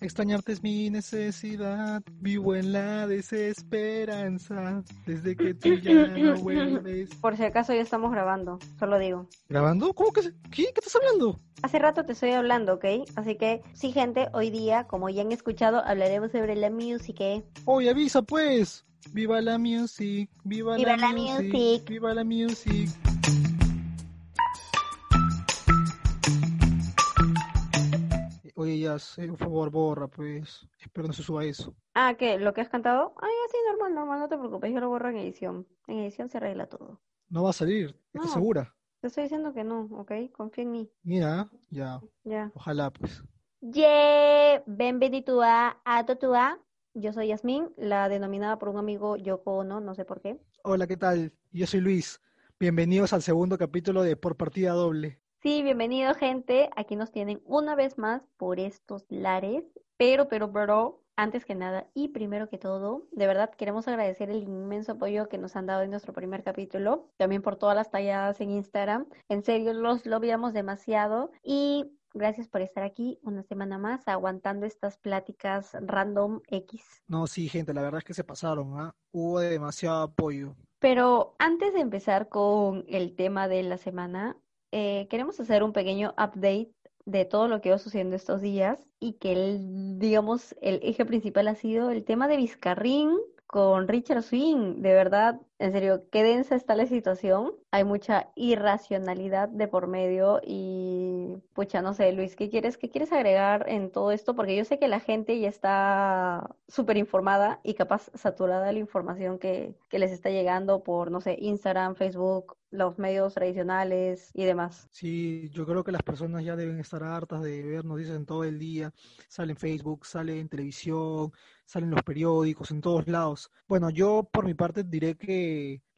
Extrañarte es mi necesidad, vivo en la desesperanza, desde que tú ya no vuelves. Por si acaso ya estamos grabando, solo digo. ¿Grabando? ¿Cómo que? se- ¿Qué? ¿Qué estás hablando? Hace rato te estoy hablando, ¿ok? Así que, sí, gente, hoy día, como ya han escuchado, hablaremos sobre la música. ¿eh? Oye, avisa pues. Viva la music, viva, Viva la, la music, music. viva la music. Ya, sé, por favor, borra, pues. Espero no se suba eso. Ah, ¿qué? ¿Lo que has cantado? Ay, así, normal, normal, no te preocupes, yo lo borro en edición. En edición se arregla todo. No va a salir, ¿estás No. segura? Te estoy diciendo que no, ¿ok? Confía en mí. Mira, ya, Ya. ojalá, pues. Yeah, bienvenido a Atotua. Yo soy Yasmín, la denominada por un amigo Yoko Ono, no sé por qué. Hola, ¿qué tal? Yo soy Luis. Bienvenidos al segundo capítulo de Por Partida Doble. Sí, bienvenido gente. Aquí nos tienen una vez más por estos lares. Pero, pero, pero, antes que nada y primero que todo, de verdad queremos agradecer el inmenso apoyo que nos han dado en nuestro primer capítulo. También por todas las talladas en Instagram. En serio, los lo veíamos demasiado. Y gracias por estar aquí una semana más aguantando estas pláticas random X. No, sí, gente, la verdad es que se pasaron, ¿ah? Hubo demasiado apoyo. Pero antes de empezar con el tema de la semana, eh, queremos hacer un pequeño update de todo lo que va sucediendo estos días y que el, digamos, el eje principal ha sido el tema de Vizcarrín con Richard Swing. De verdad, en serio, qué densa está la situación. Hay mucha irracionalidad de por medio y, pucha, no sé, Luis, ¿qué quieres, qué quieres agregar en todo esto? Porque yo sé que la gente ya está súper informada y capaz saturada de la información que, que les está llegando por, no sé, Instagram, Facebook, los medios tradicionales y demás. Sí, yo creo que las personas ya deben estar hartas de ver noticias todo el día. Sale en Facebook, sale en televisión, salen los periódicos, en todos lados. Bueno, yo por mi parte diré que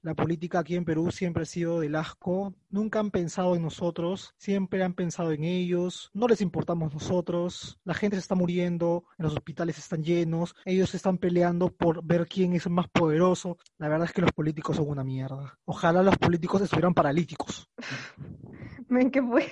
la política aquí en Perú siempre ha sido del asco. Nunca han pensado en nosotros, siempre han pensado en ellos. No les importamos nosotros. La gente se está muriendo, en los hospitales están llenos. Ellos están peleando por ver quién es el más poderoso. La verdad es que los políticos son una mierda. Ojalá los políticos estuvieran paralíticos. Men, ¿qué fue?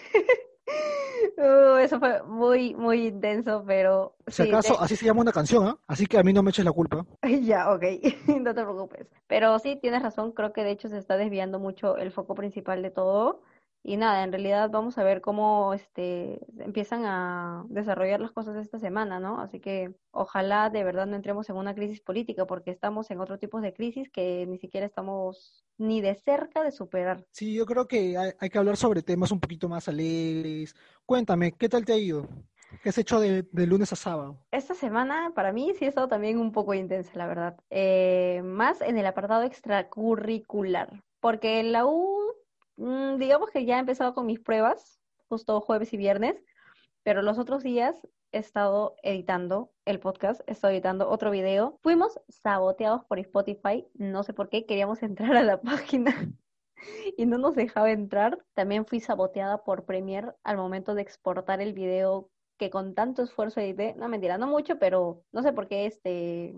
Uh, eso fue muy, muy intenso, pero Si sí, acaso, así se llama una canción, ¿ah? Así que a mí no me eches la culpa. Ya, ok, no te preocupes. Pero sí, tienes razón, creo que de hecho se está desviando mucho el foco principal de todo. Y nada, en realidad vamos a ver cómo este, empiezan a desarrollar las cosas esta semana, ¿no? Así que ojalá de verdad no entremos en una crisis política, porque estamos en otro tipo de crisis que ni siquiera estamos ni de cerca de superar. Sí, yo creo que hay, hay que hablar sobre temas un poquito más alegres. Cuéntame, ¿qué tal te ha ido? ¿Qué has hecho de, de lunes a sábado? Esta semana para mí sí ha estado también un poco intensa, la verdad. Eh, más en el apartado extracurricular, porque en la U, mm, digamos que ya he empezado con mis pruebas, justo jueves y viernes, pero los otros días he estado editando el podcast, he estado editando otro video. Fuimos saboteados por Spotify, no sé por qué, queríamos entrar a la página y no nos dejaba entrar. También fui saboteada por Premiere al momento de exportar el video que con tanto esfuerzo edité, no mentira, no mucho, pero no sé por qué este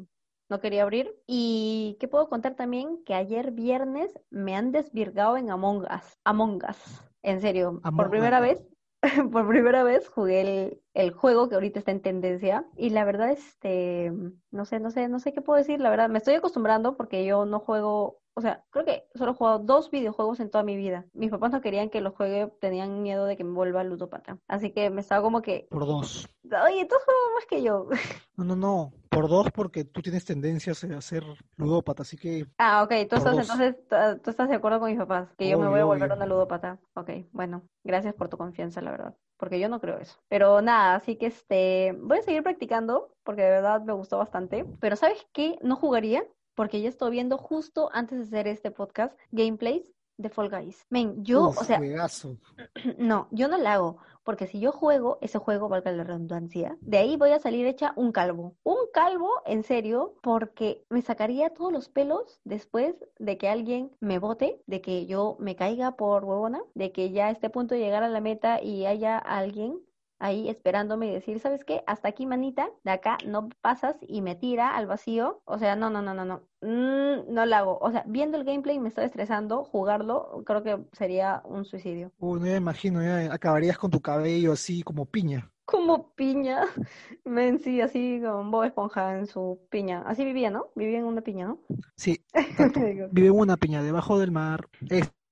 no quería abrir. Y qué puedo contar también que ayer viernes me han desvirgado en Among Us. Among Us. En serio, por Among primera Us. vez, por primera vez jugué el, el juego que ahorita está en tendencia. Y la verdad, este, no sé, no sé, no sé qué puedo decir. La verdad, me estoy acostumbrando porque yo no juego. O sea, creo que solo he jugado dos videojuegos en toda mi vida. Mis papás no querían que los juegue, tenían miedo de que me vuelva ludópata. Así que me estaba como que, Por dos. oye, tú juegas más que yo. No, no, no. Por dos porque tú tienes tendencias a ser ludópata, así que Ah, ok, tú estás dos. entonces, tú- tú estás de acuerdo con mis papás, que yo me voy a volver obvio. una ludópata. Ok, bueno, gracias por tu confianza, la verdad, porque yo no creo eso. Pero nada, así que este, voy a seguir practicando, porque de verdad me gustó bastante. Pero ¿sabes qué? No jugaría, porque ya estoy viendo justo antes de hacer este podcast, gameplays de Fall Guys. Men, yo, uf, o sea, juegazo. no, yo no la hago, porque si yo juego ese juego, valga la redundancia, de ahí voy a salir hecha un calvo. Un calvo, en serio, porque me sacaría todos los pelos después de que alguien me vote, de que yo me caiga por huevona, de que ya esté a punto de llegar a la meta y haya alguien ahí esperándome y decir, ¿sabes qué? Hasta aquí, manita, de acá no pasas y me tira al vacío. O sea, no, no, no, no, no. Mm, no lo hago. O sea, viendo el gameplay me estaba estresando, jugarlo, creo que sería un suicidio. Uy, no me imagino, ya acabarías con tu cabello así como piña. Como piña. Men, sí, así con Bob Esponja en su piña. Así vivía, ¿no? Vivía en una piña, ¿no? Sí. Vive en una piña debajo del mar.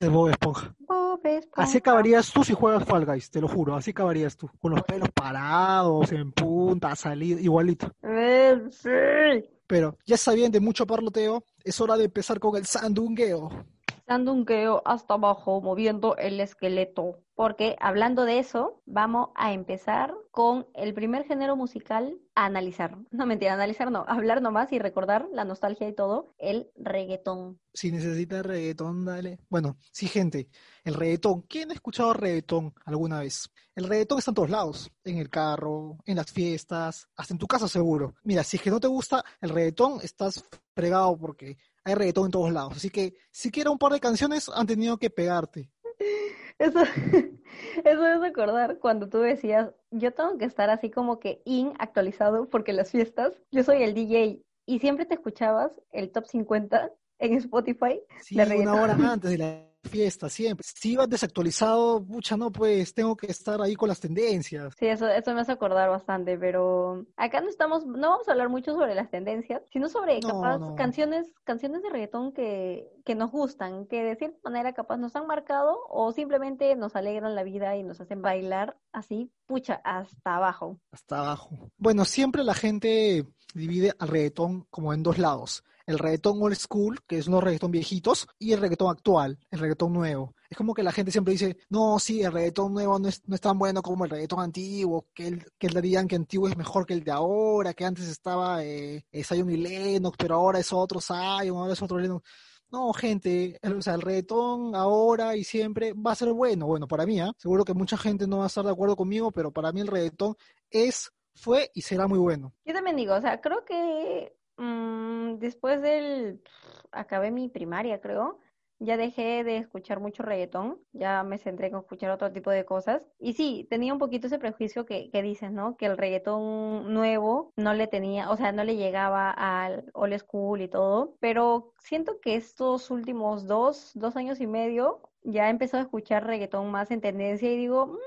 Es Bob Esponja. Bob Esponja. Así acabarías tú si juegas Fall Guys, te lo juro. Así acabarías tú. Con los pelos parados, en punta, salido, igualito. Men, sí. Pero ya sabían de mucho parloteo, es hora de empezar con el sandungueo. Sandungueo hasta abajo, moviendo el esqueleto. Porque hablando de eso, vamos a empezar con el primer género musical a analizar. No mentira, analizar no, hablar nomás y recordar la nostalgia y todo, el reggaetón. Si necesitas reggaetón, dale. Bueno, sí, gente, el reggaetón. ¿Quién ha escuchado reggaetón alguna vez? El reggaetón está en todos lados, en el carro, en las fiestas, hasta en tu casa seguro. Mira, si es que no te gusta el reggaetón, estás fregado porque hay reggaetón en todos lados. Así que siquiera un par de canciones han tenido que pegarte. Eso, eso es recordar cuando tú decías, yo tengo que estar así como que in actualizado porque las fiestas, yo soy el DJ y siempre te escuchabas el top 50 en Spotify Sí, de una hora antes de la fiesta, siempre. Si ibas desactualizado, pucha, no, pues tengo que estar ahí con las tendencias. Sí, eso, eso me hace acordar bastante, pero acá no estamos, no vamos a hablar mucho sobre las tendencias, sino sobre No, capaz no. canciones, canciones de reggaetón que, que nos gustan, que de cierta manera capaz nos han marcado o simplemente nos alegran la vida y nos hacen bailar así, pucha, hasta abajo. Hasta abajo. Bueno, siempre la gente divide al reggaetón como en dos lados. El reggaetón old school, que es unos reggaetón viejitos, y el reggaetón actual, el reggaetón nuevo. Es como que la gente siempre dice, no, sí, el reggaetón nuevo no es, no es tan bueno como el reggaetón antiguo, que el, que el Daddy Yankee antiguo es mejor que el de ahora, que antes estaba eh, eh, Zion y Lennox, pero ahora es otro Zion, ahora es otro Lennox. No, gente, el, o sea, el reggaetón ahora y siempre va a ser bueno. Bueno, para mí, ¿ah? Seguro que mucha gente no va a estar de acuerdo conmigo, pero para mí el reggaetón es, fue y será muy bueno. Yo también digo, o sea, creo que mm, después del, acabé mi primaria, creo, ya dejé de escuchar mucho reggaetón, ya me centré en escuchar otro tipo de cosas. Y sí, tenía un poquito ese prejuicio que, que dices, ¿no? Que el reggaetón nuevo no le tenía, o sea, no le llegaba al old school y todo, pero siento que estos últimos dos, dos años y medio, ya he empezado a escuchar reggaetón más en tendencia y digo, "Mm,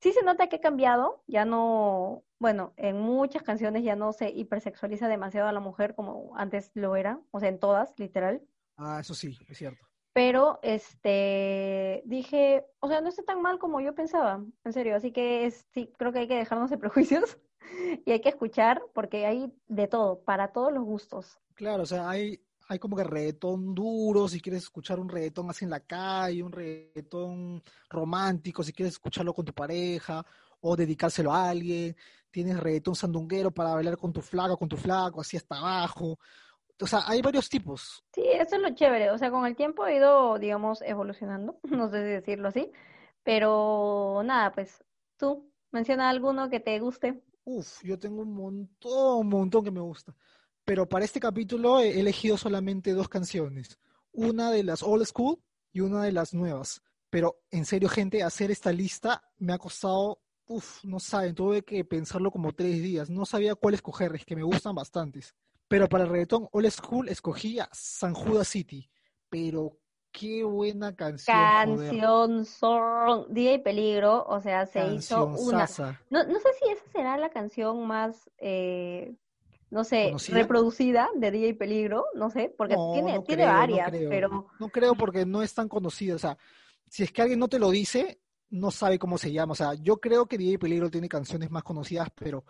Sí se nota que ha cambiado, ya no, bueno, en muchas canciones ya no se hipersexualiza demasiado a la mujer como antes lo era, o sea, en todas, literal. Ah, eso sí, es cierto. Pero este dije, o sea, no está tan mal como yo pensaba, en serio, así que es- sí, creo que hay que dejarnos de prejuicios y hay que escuchar porque hay de todo, para todos los gustos. Claro, o sea, hay, hay como que reggaetón duro, si quieres escuchar un reggaetón así en la calle, un reggaetón romántico, si quieres escucharlo con tu pareja o dedicárselo a alguien. Tienes reggaetón sandunguero para bailar con tu flaco, con tu flaco, así hasta abajo. O sea, hay varios tipos. Sí, eso es lo chévere, o sea, con el tiempo he ido, digamos, evolucionando, no sé si decirlo así, pero nada, pues tú menciona alguno que te guste. Uf, yo tengo un montón, un montón que me gusta. Pero para este capítulo he elegido solamente dos canciones. Una de las old school y una de las nuevas. Pero en serio, gente, hacer esta lista me ha costado, uf, no saben, tuve que pensarlo como tres días. No sabía cuál escoger, es que me gustan bastantes. Pero para el reggaetón old school escogí a San Judas City. Pero qué buena canción. Canción son Día y Peligro, o sea, se hizo una. No, no sé si esa será la canción más, eh, no sé, ¿Conocida? reproducida de Día y Peligro, no sé, porque No, tiene, no tiene creo, no varias, pero No creo porque no es tan conocida. O sea, si es que alguien no te lo dice, no sabe cómo se llama. O sea, yo creo que DJ Peligro tiene canciones más conocidas, pero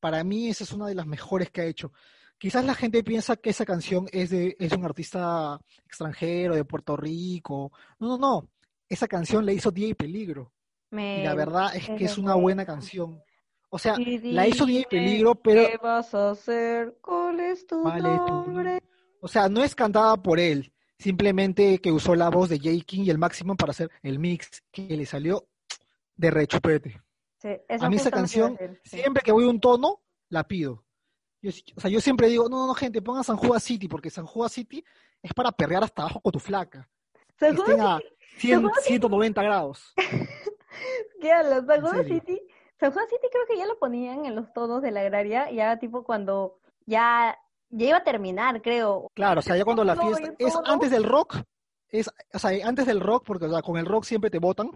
para mí esa es una de las mejores que ha hecho. Quizás la gente piensa que esa canción es de, es un artista extranjero, de Puerto Rico. No, no, no. Esa canción la hizo DJ Peligro. Y me... la verdad es que es una buena canción. O sea, Y la hizo DJ Peligro, pero ¿Qué vas a hacer? ¿Cuál es tu Vale, tu nombre? O sea, no es cantada por él, simplemente que usó la voz de J. King y el máximo para hacer el mix que le salió de rechupete. Sí, A mí esa canción, decir, sí. siempre que voy a un tono, la pido. Yo, o sea, yo siempre digo, no, no, no, gente, pongan San Judas City, porque San Judas City es para perrear hasta abajo con tu flaca. Que ¿Seguro estén a 100, Judas City? 190 grados. ¿Qué hablas? ¿San ¿En Judas serio? City San Juan City creo que ya lo ponían en los tonos de la agraria, ya tipo cuando ya, ya iba a terminar, creo. Claro, o sea, ya cuando la fiesta es todo. antes del rock, es, o sea, antes del rock, porque o sea, con el rock siempre te votan,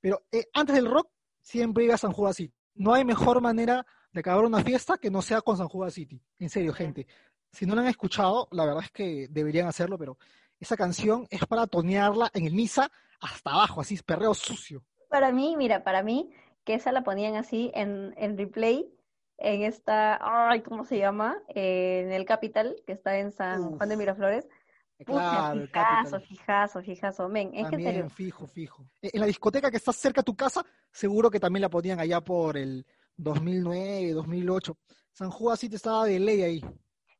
pero eh, antes del rock siempre iba a San Juan City. No hay mejor manera de acabar una fiesta que no sea con San Juan City. En serio, gente. Si no la han escuchado, la verdad es que deberían hacerlo, pero esa canción es para tonearla en el misa hasta abajo, así, perreo sucio. Para mí, mira, para mí, que esa la ponían así en, en replay, en esta, ay, ¿cómo se llama? Eh, en el Capital, que está en San Uf. Juan de Miraflores. Pucha, Claro, el fijazo, fijazo, fijazo, men, es que También, serio, fijo, fijo. E- En la discoteca que está cerca de tu casa, seguro que también la ponían allá por el 2009, 2008. San Juan City estaba de ley ahí.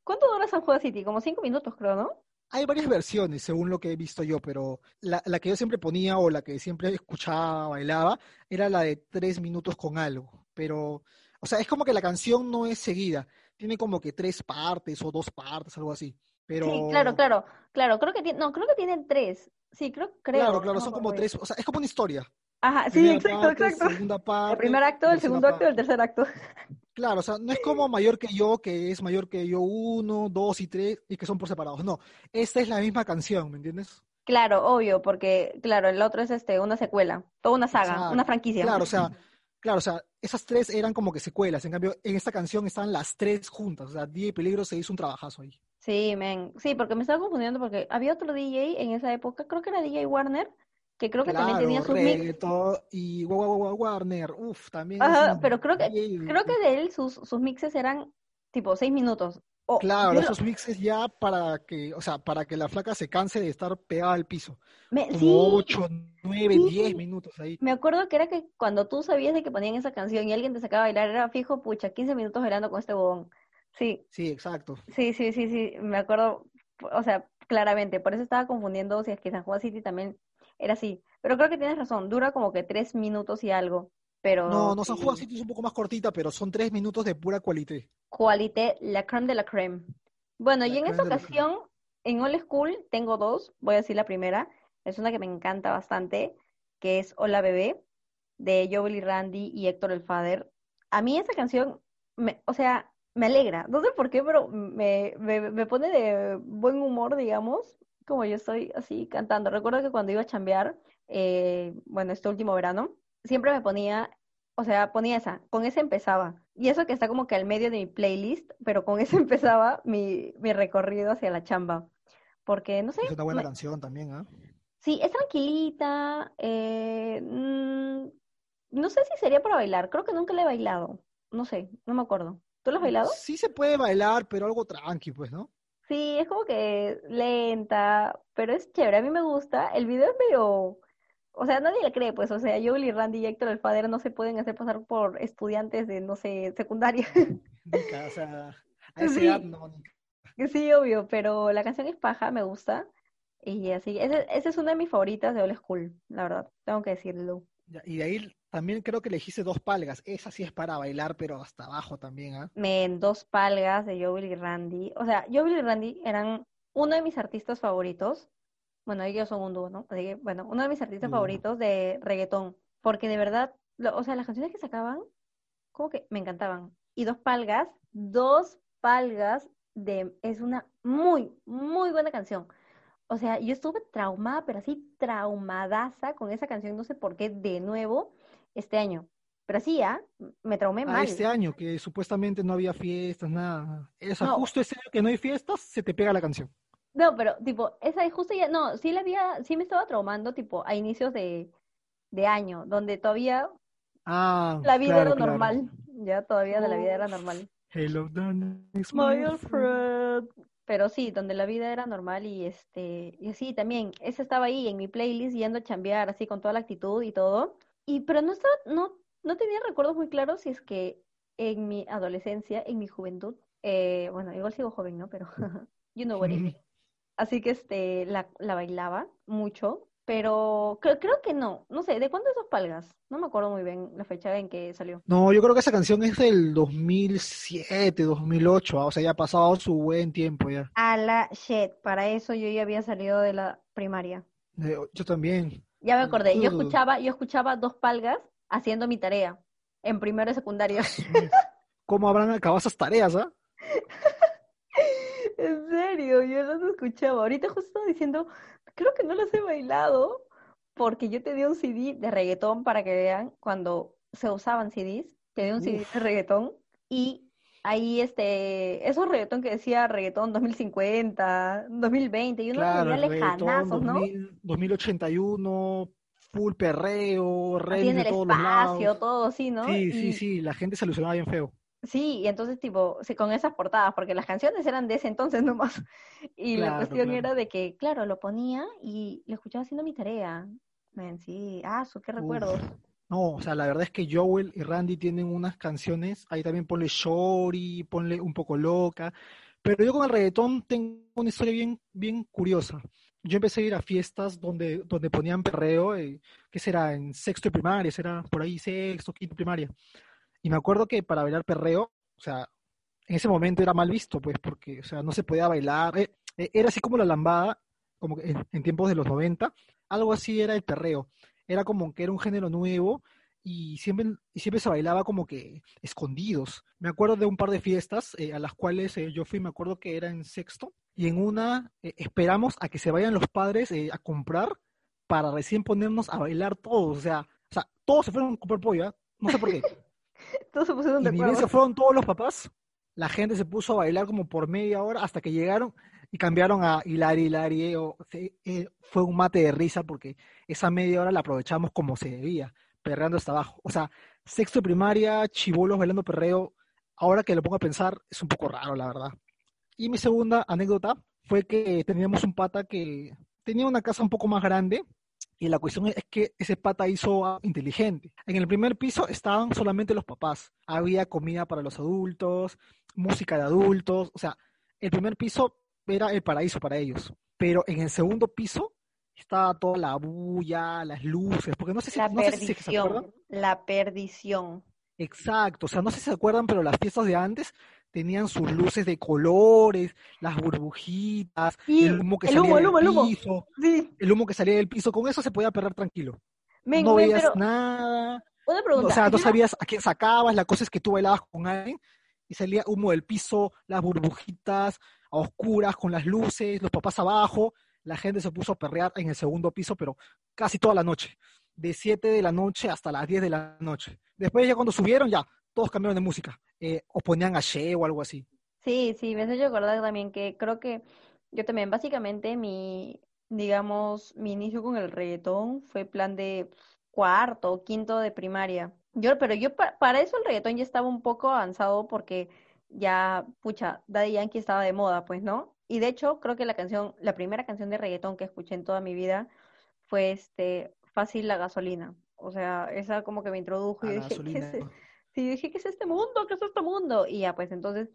¿cuánto dura San Juan City? Como cinco minutos, creo, ¿no? Hay varias versiones, según lo que he visto yo, pero la, la que yo siempre ponía o la que siempre escuchaba, bailaba, era la de tres minutos con algo. Pero, o sea, es como que la canción no es seguida. Tiene como que tres partes o dos partes, algo así. Pero, Sí, claro, claro, claro, creo que tiene, no, creo que tienen tres. Sí, creo, creo. claro, claro, no son como tres, o sea, es como una historia. Ajá, sí, Primera exacto, parte, exacto. segunda El parte, primer acto, el segundo acto y el tercer acto. Claro, o sea, no es como mayor que yo, que es mayor que yo uno, dos y tres, y que son por separados. No, esta es la misma canción, ¿me entiendes? Claro, obvio, porque, claro, el otro es este, una secuela, toda una saga, una franquicia. Claro, o sea, claro, o sea, esas tres eran como que secuelas. En cambio, en esta canción están las tres juntas. O sea, DJ Peligro se hizo un trabajazo ahí. Sí, men. Sí, porque me estaba confundiendo porque había otro DJ en esa época, creo que era DJ Warner, que creo que también tenía sus mix. reggaetón y Wa- Wa- Wa- Warner, uff, también Ajá, pero creo que, DJ. creo que de él sus, sus mixes eran tipo seis minutos. Claro, lo- esos mixes ya para que, o sea, para que la flaca se canse de estar pegada al piso. me- Como sí, 8, 9, sí. 10 minutos ahí. me acuerdo que era que cuando tú sabías de que ponían esa canción y alguien te sacaba a bailar, era fijo, pucha, 15 minutos bailando con este bobón. Sí, Sí, exacto. sí, sí, sí, sí, me acuerdo, o sea, claramente, por eso estaba confundiendo si es que San Juan City también era así. Pero creo que tienes razón, dura como que tres minutos y algo, pero No, no, San Juan. City es un poco más cortita, pero son 3 minutos de pura cualité. Qualité, la crème de la crème. Bueno, y en esta ocasión, en Old School, tengo dos. Voy a decir la primera. Es una que me encanta bastante, que es Hola Bebé, de Joel y Randy y Héctor el Father. A mí esa canción, me, o sea, me alegra. No sé por qué, pero me, me, me pone de buen humor, digamos, como yo estoy así cantando. Recuerdo que cuando iba a chambear, eh, bueno, este último verano, siempre me ponía o sea, ponía esa, con esa empezaba. Y eso que está como que al medio de mi playlist, pero con esa empezaba mi, mi recorrido hacia la chamba. Porque, no sé, Es una buena me- canción también, ¿ah? sí, es tranquilita. eh, mm, no sé si sería para bailar, creo que nunca la he bailado. No sé, no me acuerdo. ¿Tú lo has bailado? Sí se puede bailar, pero algo tranqui, pues, ¿no? Sí, es como que lenta, pero es chévere, a mí me gusta. El video es medio, o sea, nadie le cree, pues, o sea, Joel y Randy y Héctor el Father no se pueden hacer pasar por estudiantes de, no sé, secundaria. Nica, o sea, a esa Sí. edad no, Nica. Sí, obvio, pero la canción es paja, me gusta. Y así, esa es una de mis favoritas de Old School, la verdad, tengo que decirlo. Y de ahí también creo que elegiste dos palgas. Esa sí es para bailar, pero hasta abajo también, ¿ah? Men, dos palgas de Joel y Randy. O sea, Joel y Randy eran uno de mis artistas favoritos. Bueno, ellos son un dúo, ¿no? Así que, bueno, uno de mis artistas Dúo. favoritos de reggaetón. Porque de verdad, lo- o sea, las canciones que sacaban, como que me encantaban. Y dos palgas, dos palgas de, es una muy, muy buena canción. O sea, yo estuve traumada, pero así traumadaza con esa canción, no sé por qué, de nuevo, este año. Pero sí, ¿ah? Me traumé Ah, mal. este año, que supuestamente no había fiestas, nada. O sea, No. justo ese año que no hay fiestas, se te pega la canción. No, pero tipo, esa justo ya, no, sí la había, sí me estaba traumando, tipo, a inicios de, de año, donde todavía Ah, la vida claro, era claro. normal, ya todavía de la vida era normal. Hello, darkness, My old friend. Pero sí, donde la vida era normal y este, y sí, también, esa estaba ahí en mi playlist yendo a chambear así con toda la actitud y todo. Y pero no estaba, no, no tenía recuerdos muy claros si es que en mi adolescencia, en mi juventud, eh, bueno, igual sigo joven, ¿no? Pero you know what I mean. Así que este, la, la bailaba mucho, pero creo, creo que no, no sé, ¿de cuándo es Dos Palgas? No me acuerdo muy bien la fecha en que salió. No, yo creo que esa canción es del 2007, 2008, ah, O sea, ya ha pasado su buen tiempo ya. A la shit, para eso yo ya había salido de la primaria. Eh, Yo también. Ya me acordé, yo escuchaba, yo escuchaba Dos Palgas haciendo mi tarea. en primero y secundaria. ¿Cómo habrán acabado esas tareas, ah? En serio, yo los escuchaba. Ahorita justo estaba diciendo, creo que no los he bailado porque yo tenía un CD de reggaetón para que vean cuando se usaban CDs. Tenía un CD Uf. de reggaetón y ahí este, esos reggaetón que decía reggaetón 2050, 2020, y uno Claro, reggaetón lejanazos, ¿no? 2000, 2081, full perreo, en de el todos los espacio, lados. todo así, ¿no? Sí, sí, sí, la gente se alucinaba bien feo. Sí, y entonces tipo, sí, con esas portadas, porque las canciones eran de ese entonces nomás. Y la cuestión claro. era de que, claro, lo ponía y lo escuchaba haciendo mi tarea. Men, sí, ah, su, qué recuerdos. No, o sea, la verdad es que Joel y Randy tienen unas canciones, ahí también ponle Shorty, ponle un poco loca, pero yo con el reggaetón tengo una historia bien, bien curiosa. Yo empecé a ir a fiestas donde, donde ponían perreo, eh, ¿qué será? En sexto de primaria, será por ahí sexto, quinto primaria. Y me acuerdo que para bailar perreo, o sea, en ese momento era mal visto, pues, porque, o sea, no se podía bailar. eh, eh, era así como la lambada, como en, en tiempos de los 90, algo así era el perreo. Era como que era un género nuevo y siempre, y siempre se bailaba como que escondidos. Me acuerdo de un par de fiestas eh, a las cuales yo fui, me acuerdo que era en sexto, y en una esperamos a que se vayan los padres a comprar para recién ponernos a bailar todos. O sea, o sea, todos se fueron a comprar pollo. No sé por qué. Todos se pusieron Y de ni bien se acuerdo. fueron todos los papás, la gente se puso a bailar como por media hora hasta que llegaron y cambiaron a Hilari, Hilari. eh, eh, fue un mate de risa porque esa media hora la aprovechamos como se debía, perreando hasta abajo. O sea, sexto de primaria, chibolos bailando perreo, ahora que lo pongo a pensar, es un poco raro, la verdad. Y mi segunda anécdota fue que teníamos un pata que tenía una casa un poco más grande y la cuestión es que ese pata hizo inteligente. En el primer piso estaban solamente los papás. Había comida para los adultos, música de adultos. O sea, el primer piso era el paraíso para ellos. Pero en el segundo piso estaba toda la bulla, las luces. Porque no sé si, La no sé si se acuerdan. perdición, la perdición. Exacto. O sea, no sé si se acuerdan, pero las fiestas de antes tenían sus luces de colores, las burbujitas, Y el humo que el salía humo, el del humo, el humo. piso, Sí, el humo que salía del piso. Con eso se podía perder tranquilo. men, no men, veías pero nada, una o pregunta. sea, no sabías a quién sacabas, la cosa es que tú bailabas con alguien y salía humo del piso, las burbujitas, a oscuras, con las luces, los papás abajo, la gente se puso a perrear en el segundo piso, pero casi toda la noche, de 7 de la noche hasta las 10 de la noche. Después ya cuando subieron, ya, todos cambiaron de música, eh, o ponían a She o algo así. Sí, sí, me has hecho acordar también que creo que yo también, básicamente, mi, digamos, mi inicio con el reggaetón fue plan de cuarto o quinto de primaria. Yo, pero yo pa- para eso el reggaetón ya estaba un poco avanzado porque ya, pucha, Daddy Yankee estaba de moda, pues, ¿no? Y de hecho, creo que la canción, la primera canción de reggaetón que escuché en toda mi vida fue este, Fácil la gasolina. O sea, esa como que me introdujo y A dije, ¿qué es gasolina. Sí, dije, ¿qué es este mundo? ¿Qué es este mundo? Y ya, pues entonces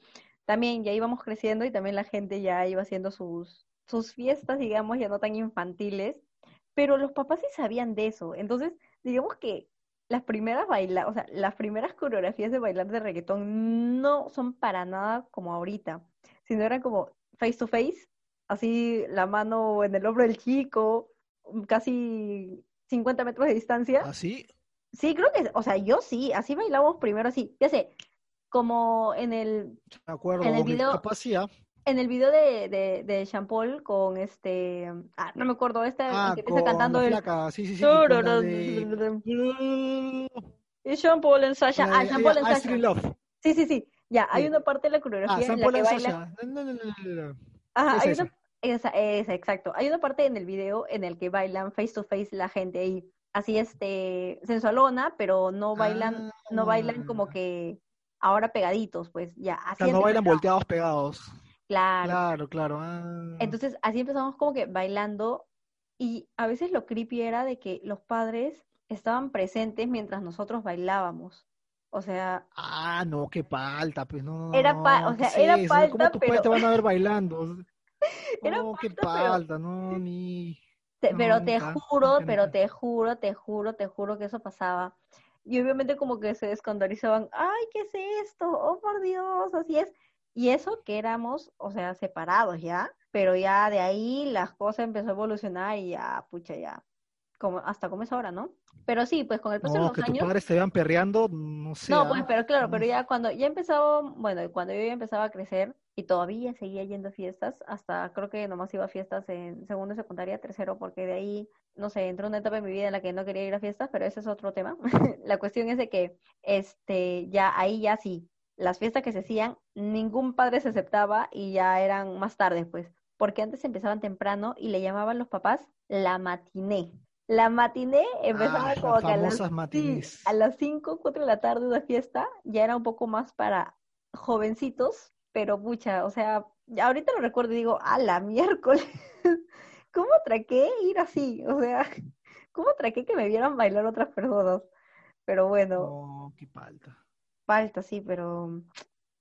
también ya íbamos creciendo y también la gente ya iba haciendo sus, sus fiestas, digamos, ya no tan infantiles, pero los papás sí sabían de eso. Entonces, digamos que las primeras baila, o sea, las primeras coreografías de bailar de reggaetón no son para nada como ahorita, sino eran como face to face, así la mano en el hombro del chico, casi 50 metros de distancia. Así, Sí, creo que, o sea, yo sí, así bailábamos primero así, ya sé, como en el, acuerdo, en el video, en el video de, de, de Sean Paul con este, ah, no me acuerdo, este, el ah, que empieza cantando el sí, sí, sí, de... y Sean Paul en Sasha, ah, de Sean Paul en Sasha, Love. sí, sí, sí, ya, hay una parte de la Ah, coreografía San en la Paul que en Sasha. No, ajá, Esa, hay esa. una, esa, esa, exacto, hay una parte en el video en el que bailan face to face la gente ahí, así este, sensualona, pero no bailan, no bailan como Ah. que ahora pegaditos, pues ya, O así sea, no bailan volteados pegados. claro. Claro, claro. ah. Entonces, así empezamos como que bailando y a veces lo creepy era de que los padres estaban presentes mientras nosotros bailábamos. O sea, Ah, no, qué falta, pues no, era pa- o ¿qué sea, era eso? ¿Cómo tus padres te pero van a ver bailando? era No, qué falta, pero no, ni te- pero te juro, pero te juro, te juro, te juro que eso pasaba. Y obviamente como que se descontarizaban, ay, ¿qué es esto? Oh, por Dios, así es. Y eso que éramos, o sea, separados ya, pero ya de ahí las cosas empezó a evolucionar y ya, pucha, ya, como, hasta como es ahora, ¿no? Pero sí, pues con el paso de los que tus años... padres te vean perreando, no sé. No, ¿ah? pues, pero claro, pero ya cuando ya empezaba, bueno, cuando yo ya empezaba a crecer y todavía seguía yendo a fiestas, hasta creo que nomás iba a fiestas en segundo, secundaria, tercero, porque de ahí, no sé, entró una etapa en mi vida en la que no quería ir a fiestas, pero ese es otro tema. La cuestión es de que, este, ya ahí ya sí, las fiestas que se hacían, ningún padre se aceptaba y ya eran más tarde, pues, porque antes empezaban temprano y le llamaban los papás la matiné. La matiné empezaba Ah, como que a las, sí, a las 5, 4 de la tarde una fiesta, ya era un poco más para jovencitos, pero pucha, o sea, ahorita lo recuerdo y digo, a la miércoles, ¿cómo traqué ir así? O sea, ¿cómo traqué que me vieran bailar otras personas? Pero bueno, No, qué falta. falta, sí, pero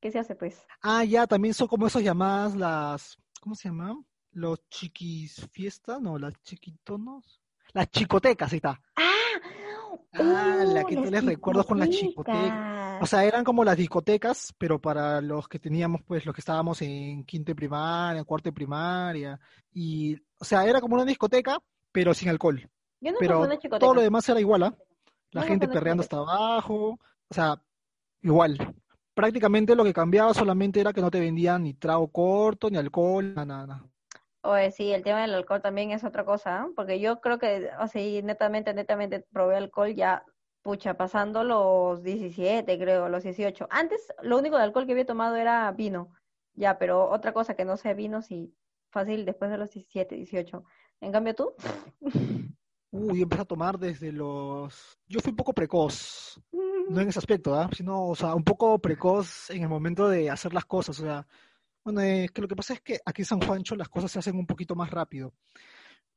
¿qué se hace pues? Ah, ya, también son como esas llamadas, las, ¿cómo se llaman? Los chiquis fiestas, no, las chiquitonos. Las chicotecas, ahí está. ¡Ah! Ah, la ¡Oh, que tienes recuerdos con las chicotecas. O sea, eran como las discotecas, pero para los que teníamos, pues, los que estábamos en quinto de primaria, cuarto de primaria. Y, o sea, era como una discoteca, pero sin alcohol. Yo a Pero una todo lo demás era igual, ¿ah? La gente perreando hasta abajo. O sea, igual. Prácticamente lo que cambiaba solamente era que no te vendían ni trago corto, ni alcohol, nada, nada. Oye, sí, el tema del alcohol también es otra cosa, ¿ah? Porque yo creo que, así, netamente, netamente probé alcohol ya, pucha, pasando los 17, creo, los 18. Antes, lo único de alcohol que había tomado era vino, ya, pero otra cosa que no sea vino, sí, fácil, después de los 17, 18. En cambio, tú, Uy, empecé a tomar desde los... Yo fui un poco precoz, no en ese aspecto, ¿ah? Sino, o sea, un poco precoz en el momento de hacer las cosas, o sea, bueno, es que lo que pasa es que aquí en San Juancho las cosas se hacen un poquito más rápido.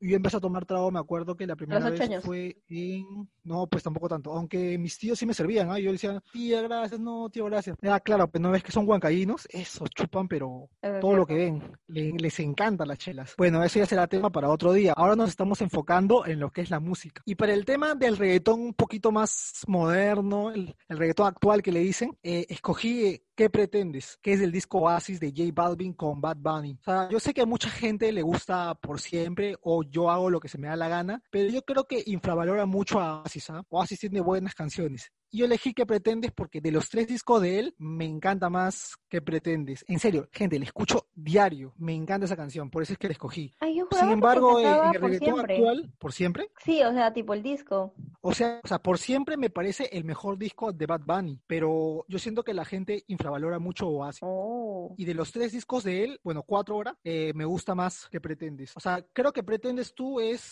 Yo empecé a tomar trago, me acuerdo que la primera 8 vez años. fue en... No, pues tampoco tanto, aunque mis tíos sí me servían, ¿ah? Yo decía, tía, gracias, no, tío, gracias. Ah, claro, pues no ves que son huancaínos, esos chupan, pero Eso es todo lo que ven, le- les encantan las chelas. Bueno, eso ya será tema para otro día. Ahora nos estamos enfocando en lo que es la música. Y para el tema del reggaetón un poquito más moderno, el, el reggaetón actual que le dicen, eh, escogí eh, ¿Qué pretendes? Que es el disco Oasis de J Balvin con Bad Bunny. O sea, yo sé que a mucha gente le gusta por siempre o yo hago lo que se me da la gana, pero yo creo que infravalora mucho a Oasis. ¿ah? Oasis tiene buenas canciones. Yo elegí ¿Qué pretendes? porque de los tres discos de él me encanta más ¿Qué pretendes? En serio, gente, le escucho diario. Me encanta esa canción, por eso es que la escogí. Ay, yo Sin que embargo, eh, en el reggaetón siempre. actual, por siempre, Sí, o sea, tipo el disco. o sea, o sea, por siempre me parece el mejor disco de Bad Bunny, pero yo siento que la gente infravalora mucho Oasis. Oh. Y de los tres discos de él, bueno, cuatro horas, eh, me gusta más que Pretendes. O sea, creo que Pretendes tú es,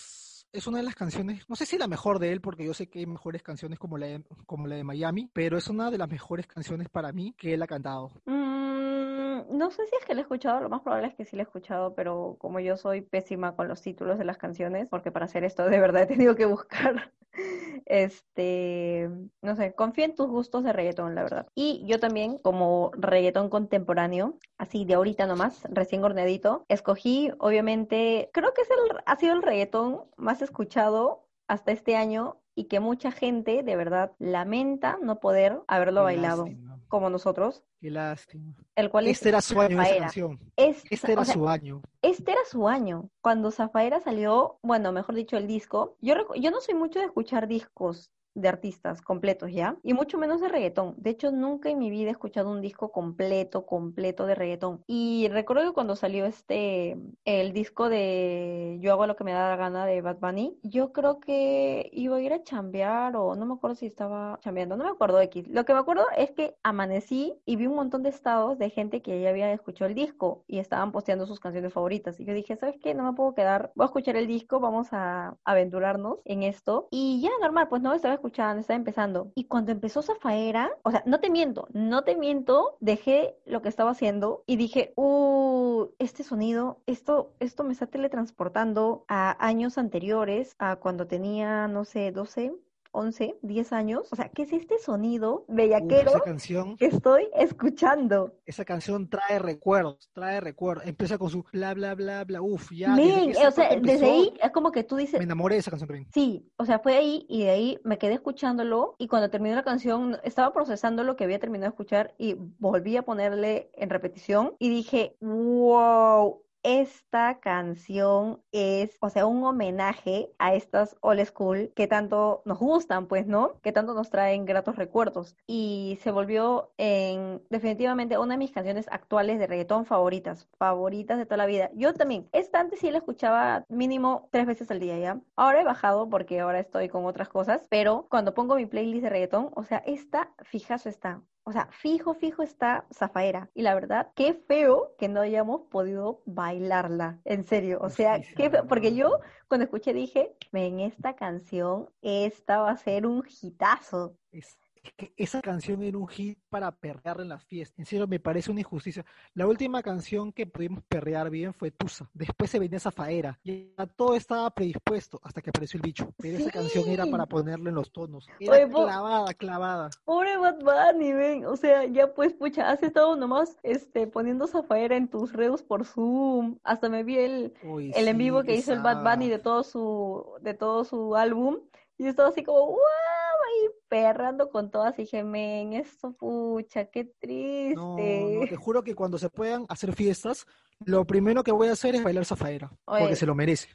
es una de las canciones, no sé si la mejor de él, porque yo sé que hay mejores canciones como la de, la de Miami, pero es una de las mejores canciones para mí que él ha cantado. Mm, no sé si es que la he escuchado, lo más probable es que sí la he escuchado, pero como yo soy pésima con los títulos de las canciones, porque para hacer esto de verdad he tenido que buscar, este, no sé, confío en tus gustos de reggaetón, la verdad. Y yo también, como reggaetón contemporáneo, así de ahorita nomás, recién horneadito, escogí, obviamente, creo que es el, ha sido el reggaetón más escuchado hasta este año y que mucha gente de verdad lamenta no poder haberlo Qué bailado lástima, como nosotros, qué lástima. el cual es Este era su año esa canción. Es, Este era o sea, su año. este era su año. Cuando Zafaera salió, bueno, mejor dicho, el disco, yo, recu- yo no soy mucho de escuchar discos de artistas completos, ¿ya? Y mucho menos de reggaetón. De hecho, nunca en mi vida he escuchado un disco completo, completo de reggaetón. Y recuerdo que cuando salió este, el disco de Yo hago lo que me da la gana de Bad Bunny, yo creo que iba a ir a chambear o no me acuerdo si estaba chambeando, no me acuerdo X. Lo que me acuerdo es que amanecí y vi un montón de estados de gente que ya había escuchado el disco y estaban posteando sus canciones favoritas. Y yo dije, ¿sabes qué? No me puedo quedar, voy a escuchar el disco, vamos a aventurarnos en esto. Y ya, normal, pues no estaba escuchando, empezando. Y cuando empezó Zafaera, o sea, no te miento, no te miento, dejé lo que estaba haciendo y dije, uh, este sonido, esto, esto me está teletransportando a años anteriores, a cuando tenía, no sé, 12. 11, 10 años, o sea, ¿qué es este sonido bellaquero esa canción, que estoy escuchando? esa canción trae recuerdos, trae recuerdos. Empieza con su bla bla bla bla. Uf, ya. o sea, desde ahí es como que tú dices, me enamoré de esa canción también. Sí, o sea, fue ahí y de ahí me quedé escuchándolo y cuando terminó la canción estaba procesando lo que había terminado de escuchar y volví a ponerle en repetición y dije, wow, esta canción es, o sea, un homenaje a estas old school que tanto nos gustan, pues, ¿no? Que tanto nos traen gratos recuerdos. Y se volvió en definitivamente una de mis canciones actuales de reggaetón favoritas, favoritas de toda la vida. Yo también, esta antes sí la escuchaba mínimo tres veces al día, ¿ya? Ahora he bajado porque ahora estoy con otras cosas, pero cuando pongo mi playlist de reggaetón, o sea, esta, fijazo está. O sea, fijo, fijo está Zafaera. Y la verdad, qué feo que no hayamos podido bailarla. En serio. O sea, qué feo. Porque yo cuando escuché dije, en esta canción, esta va a ser un hitazo que esa canción era un hit para perrear en las fiestas. En serio, me parece una injusticia. La última canción que pudimos perrear bien fue Tusa. Después se venía esa faera. Y todo estaba predispuesto hasta que apareció el bicho. Pero esa canción era para ponerle en los tonos. Era clavada, clavada. Pobre Bad Bunny, ven. O sea, ya pues, pucha, has estado nomás este, poniendo Zafaera en tus redes por Zoom. Hasta me vi el, el en vivo que hizo el Bad Bunny de todo su, de todo su álbum. Y estaba así como, ¡wow! Perrando con todas y dije, men, esto pucha, qué triste. No, te juro que cuando se puedan hacer fiestas, lo primero que voy a hacer es bailar Zafaera, porque se lo merece.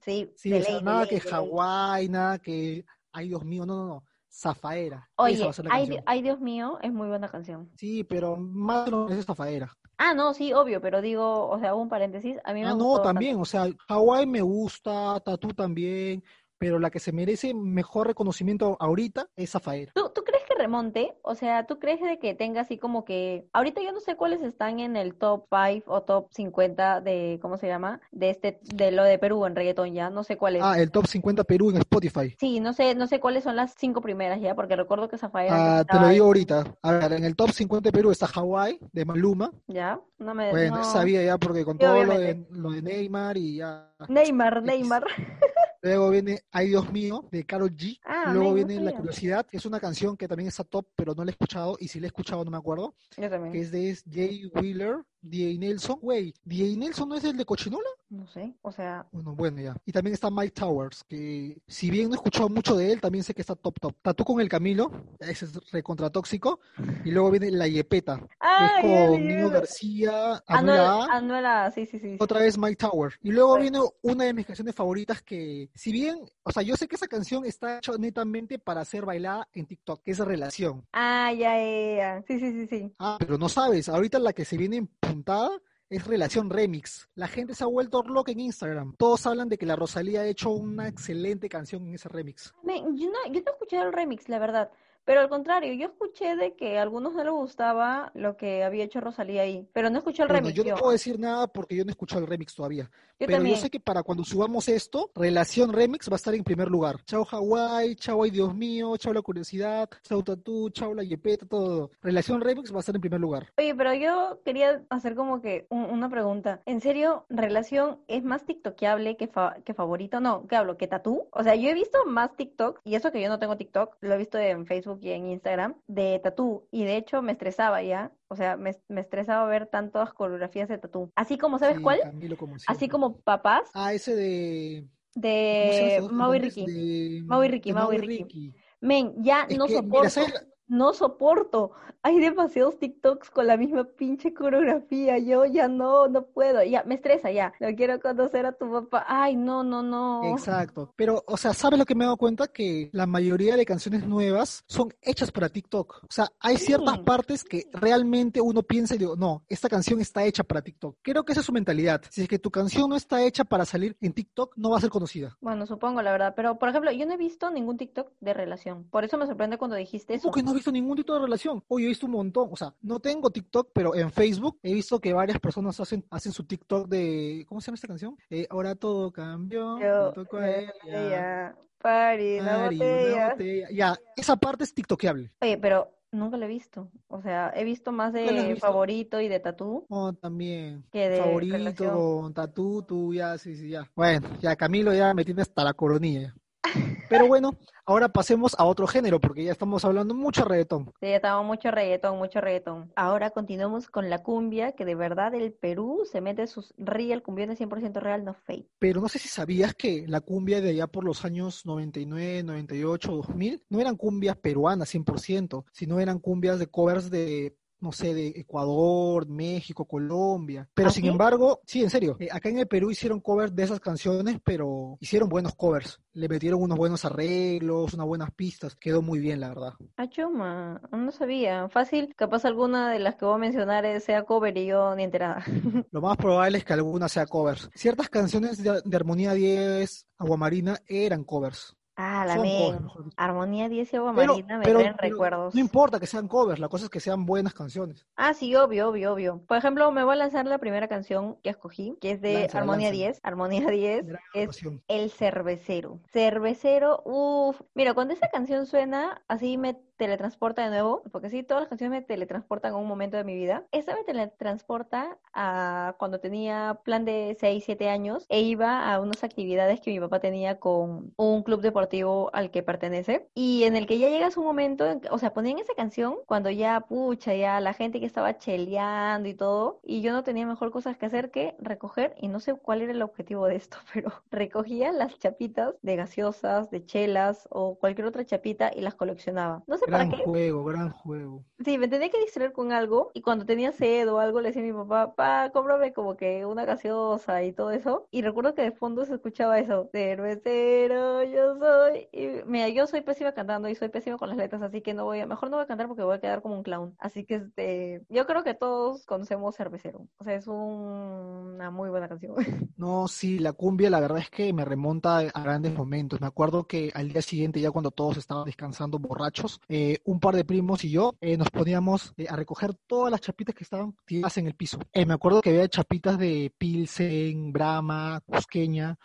Sí, sí nada que Hawái, nada que, ay Dios mío, no, no, no. Zafaera. Oye, ay, ay, Dios mío, es muy buena canción. Sí, pero más no es Zafaera. Ah, no, sí, obvio, pero digo, o sea, un paréntesis, a mí me Ah, no, también, o sea, Hawái me gusta, Tatu también, pero la que se merece mejor reconocimiento ahorita es Zafaera. ¿Tú, ¿Tú, crees que remonte? O sea, ¿tú crees de que tenga así como que... Ahorita yo no sé cuáles están en el top 5 o top 50 de, ¿cómo se llama? De este, de lo de Perú en reggaetón ya, no sé cuáles. Ah, el top 50 Perú en Spotify. Sí, no sé, no sé cuáles son las cinco primeras ya, porque recuerdo que Zafaera... Ah, te lo digo ahorita. A ver, en el top 50 de Perú está Hawaii, de Maluma. Ya, no me... Bueno, sabía ya porque con todo lo de, lo de Neymar y ya... Neymar, Neymar. Luego viene Ay Dios mío de Karol G. Ah, Luego viene La Curiosidad, que es una canción que también está top, pero no la he escuchado. Y si la he escuchado, no me acuerdo. Yo también. Que es de Jay Wheeler, D.A. Nelson. Güey, ¿D.A. Nelson no es el de Cochinola? No sé, o sea. Bueno, bueno, ya. Y también está Mike Towers, que si bien no he escuchado mucho de él, también sé que está top, top. Tatú con el Camilo, ese es recontra tóxico. Y luego viene La Yepeta, ah, que es con Nino García, Anuela, Anuela, sí, sí, sí. Otra vez Mike Towers. Y luego viene una de mis canciones favoritas que, si bien, o sea, yo sé que esa canción está hecha netamente para ser bailada en TikTok, que es Relación. Ah, ya, ya, ya. Sí, sí, sí, sí. Ah, pero no sabes, ahorita la que se viene en puntada es Relación Remix. La gente se ha vuelto loca en Instagram. Todos hablan de que la Rosalía ha hecho una excelente canción en ese remix. yo, no, yo no he escuchado el remix, la verdad. Pero al contrario, yo escuché de que a algunos no les gustaba lo que había hecho Rosalía ahí, pero no escuché el remix. Yo no puedo decir nada porque yo no he escuchado el remix todavía. pero yo sé que para cuando subamos esto, Relación Remix va a estar en primer lugar. Chao Hawaii, chao ay Dios mío, chao la curiosidad, chao Tatu, chao la yepeta, todo. Relación Remix va a estar en primer lugar. Oye, pero yo quería hacer como que una pregunta. ¿En serio, Relación es más tiktokeable que, que favorito? No, ¿qué hablo? ¿Que Tatu? O sea, yo he visto más TikTok, y eso que yo no tengo TikTok, lo he visto en Facebook y en Instagram de tatú y de hecho me estresaba ya, o sea, me, estresaba ver tantas coreografías de tatú. Así como, ¿sabes cuál? Así como papás. Ah, ese de... De Mau y Ricky. Mau y Ricky, Mau y Ricky. Men, ya no soporto no soporto. Hay demasiados TikToks con la misma pinche coreografía. Yo ya no, no puedo. Ya, me estresa ya. No quiero conocer a tu papá. Ay, no, no, no. Exacto. Pero, o sea, ¿sabes lo que me he dado cuenta? Que la mayoría de canciones nuevas son hechas para TikTok. O sea, hay ciertas partes que realmente uno piensa y digo, no, esta canción está hecha para TikTok. Creo que esa es su mentalidad. Si es que tu canción no está hecha para salir en TikTok, no va a ser conocida. Bueno, supongo, la verdad. Pero, por ejemplo, yo no he visto ningún TikTok de relación. Por eso me sorprende cuando dijiste eso visto ningún tipo de relación. Hoy he visto un montón. O sea, no tengo TikTok, pero en Facebook he visto que varias personas hacen, hacen su TikTok de. ¿Cómo se llama esta canción? Eh, ahora todo cambió. Yo, tocó a ella. Pari, una botella. Ya, esa parte es tiktokeable. Oye, pero Nunca lo he visto. O sea, he visto más de favorito y de tatú. Oh, también. Que de favorito, tatú, tú ya, sí, sí, ya. Bueno, ya Camilo ya me tiene hasta la coronilla. Pero bueno, ahora pasemos a otro género, porque ya estamos hablando mucho reggaetón. Sí, ya estamos mucho reggaetón, mucho reggaetón. Ahora continuamos con la cumbia, que de verdad el Perú se mete sus real, cumbiones 100% real, no fake. Pero no sé si sabías que la cumbia de allá por los años 99, 98, 2000, no eran cumbias peruanas 100%, sino eran cumbias de covers de no sé, de Ecuador, México, Colombia. Pero ¿Ah, sin embargo, sí, en serio, eh, acá en el Perú hicieron covers de esas canciones, pero hicieron buenos covers. Le metieron unos buenos arreglos, unas buenas pistas. Quedó muy bien, la verdad. Ah, chuma, no sabía. Fácil, capaz alguna de las que voy a mencionar sea cover y yo ni enterada. Lo más probable es que alguna sea covers. Ciertas canciones de, de Armonía 10, Aguamarina, eran covers. Ah, la men. Armonía 10 y Agua Marina me traen recuerdos. no importa que sean covers, la cosa es que sean buenas canciones. Ah, sí, obvio, obvio, obvio. Por ejemplo, me voy a lanzar la primera canción que escogí, que es de Armonía lánzala. 10. Armonía 10 Gran es. El Cervecero. Cervecero, uff. Mira, cuando esa canción suena, así me teletransporta de nuevo, porque sí, todas las canciones me teletransportan a un momento de mi vida. Esta me teletransporta a cuando tenía plan de 6, 7 años e iba a unas actividades que mi papá tenía con un club deportivo al que pertenece y en el que ya llegas un momento, o sea, ponían esa canción cuando ya, pucha, ya la gente que estaba cheleando y todo, y yo no tenía mejor cosas que hacer que recoger, y no sé cuál era el objetivo de esto, pero recogía las chapitas de gaseosas, de chelas o cualquier otra chapita y las coleccionaba. No sé Gran juego, gran juego. Sí, me tenía que distraer con algo y cuando tenía sed o algo le decía a mi papá, pa, cómprame como que una gaseosa y todo eso. Y recuerdo que de fondo se escuchaba eso, cervecero, yo soy. Y mira, yo soy pésima cantando y soy pésima con las letras, así que no voy a, mejor no voy a cantar porque voy a quedar como un clown. Así que este, yo creo que todos conocemos cervecero. O sea, es un- una muy buena canción. No, sí, la cumbia la verdad es que me remonta a grandes momentos. Me acuerdo que al día siguiente, ya cuando todos estaban descansando borrachos, eh, un par de primos y yo eh, nos poníamos eh, a recoger todas las chapitas que estaban tiradas en el piso. Me acuerdo que había chapitas de Pilsen, Brahma, Cusqueña,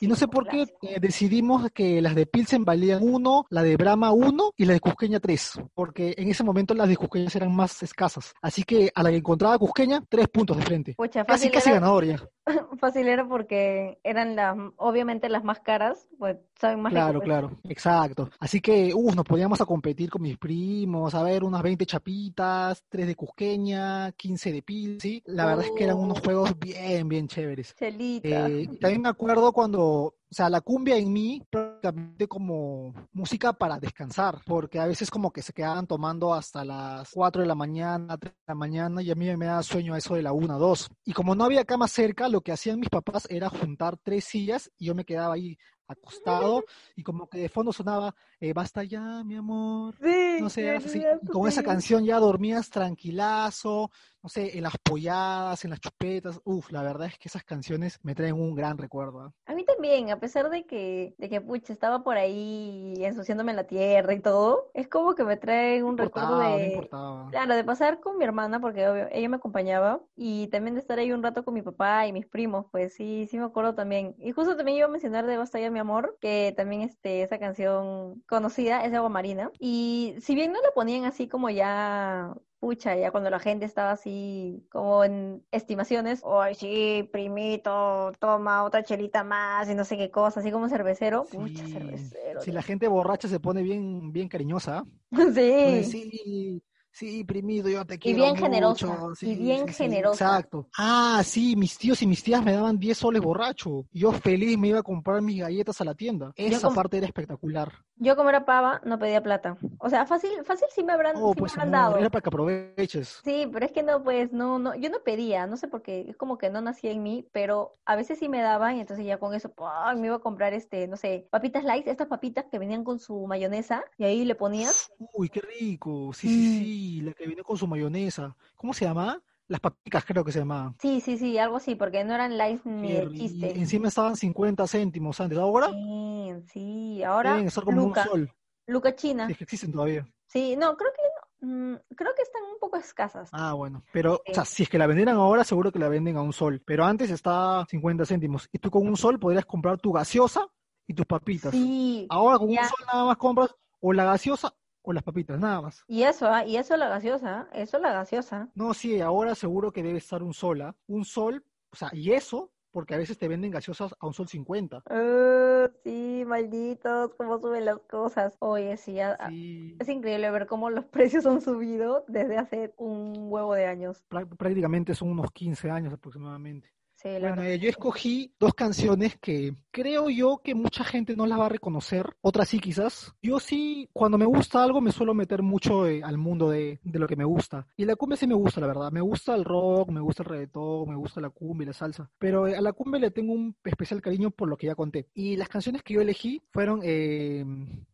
y no sé por qué decidimos que las de Pilsen valían uno, la de Brahma uno y la de Cusqueña tres, porque en ese momento las de Cusqueña eran más escasas. Así que a la que encontraba Cusqueña, tres puntos de frente. Pucha, Casi, casi ganador ya. Fácil era porque eran las, obviamente las más caras, pues saben más Claro, pues. claro, exacto. Así que, uff, nos poníamos a competir con mis primos, a ver, unas 20 chapitas, 3 de Cusqueña, 15 de Pil, ¿sí? La verdad es que eran unos Oh. juegos bien, bien chéveres. Chelita. Eh, también me acuerdo cuando, o sea, la cumbia en mí prácticamente como música para descansar, porque a veces como que se quedaban tomando hasta las 4 de la mañana, 3 de la mañana, y a mí me da sueño eso de la 1, 2. Y como no había cama cerca, lo que hacían mis papás era juntar tres sillas y yo me quedaba ahí acostado y como que de fondo sonaba, eh, basta ya, mi amor. Sí, No sé, así, y con esa canción ya dormías tranquilazo, no sé, en las polladas, en las chupetas. Uf, la verdad es que esas canciones me traen un gran recuerdo. ¿ah? A mí también, a pesar de que, de que pucha, estaba por ahí ensuciándome en la tierra y todo, es como que me trae un recuerdo de, claro, de pasar con mi hermana, porque obvio, ella me acompañaba, y también de estar ahí un rato con mi papá y mis primos, pues sí, sí me acuerdo también. Y justo también iba a mencionar de Basta ya, mi amor, que también este, esa canción conocida es de Agua Marina, y si bien no la ponían así como ya Pucha, ya cuando la gente estaba así como en estimaciones, ay sí, primito, toma otra chelita más y no sé qué cosa, así como cervecero, pucha, Sí, cervecero. si la gente borracha se pone bien, bien cariñosa, ¿ah? Sí, sí, sí, primito, yo te Y quiero bien mucho. generosa, y sí, bien sí, sí, generosa. exacto. Ah, sí, mis tíos y mis tías me daban 10 soles borracho. y Yo feliz me iba a comprar mis galletas a la tienda. Esa parte era espectacular. yo como era pava, no pedía plata. O sea, fácil, fácil sí me habrán, Oh, sí me pues habrán dado. era para que aproveches. Sí, pero es que no, pues, no, no, yo no pedía, no sé por qué, es como que no nacía en mí, pero a veces sí me daban y entonces ya con eso, me iba a comprar este, no sé, papitas light, estas papitas que venían con su mayonesa y ahí le ponías, Uy, qué rico. Sí, sí, Mm. La que viene con su mayonesa. ¿Cómo se llama? Las papitas creo que se llamaban. sí, sí, sí, algo así, porque no eran light ni de chiste. Encima estaban 50 céntimos antes. Ahora Sí, sí, ahora deben estar como Luca, un sol. Luca China. Si es que existen todavía. Sí, no, creo que mm, creo que están un poco escasas. Ah, bueno. Pero, o sea, Sí. si es que la vendieran ahora, seguro que la venden a un sol. Pero antes estaba 50 céntimos. Y tú con un sol podrías comprar tu gaseosa y tus papitas. Sí, Ahora con ya. un sol nada más compras o la gaseosa o las papitas, nada más. Y eso, ah, y eso la gaseosa, eso la gaseosa. No, sí, ahora seguro que debe estar un sol, ¿ah? Un sol, o sea, y eso, porque a veces te venden gaseosas a un sol 50. Ah, sí, malditos, cómo suben las cosas. Oye, sí, ya- ah, Sí, es increíble ver cómo los precios han subido desde hace un huevo de años. prá- prácticamente son unos 15 años aproximadamente. Sí, Bueno, eh, yo escogí dos canciones que creo yo que mucha gente no las va a reconocer, otras sí quizás. Yo sí, cuando me gusta algo me suelo meter mucho eh, al mundo de, de lo que me gusta. Y la cumbia sí me gusta, la verdad. Me gusta el rock, me gusta el reggaetón, me gusta la cumbia y la salsa. Pero eh, a la cumbia le tengo un especial cariño por lo que ya conté. Y las canciones que yo elegí fueron eh,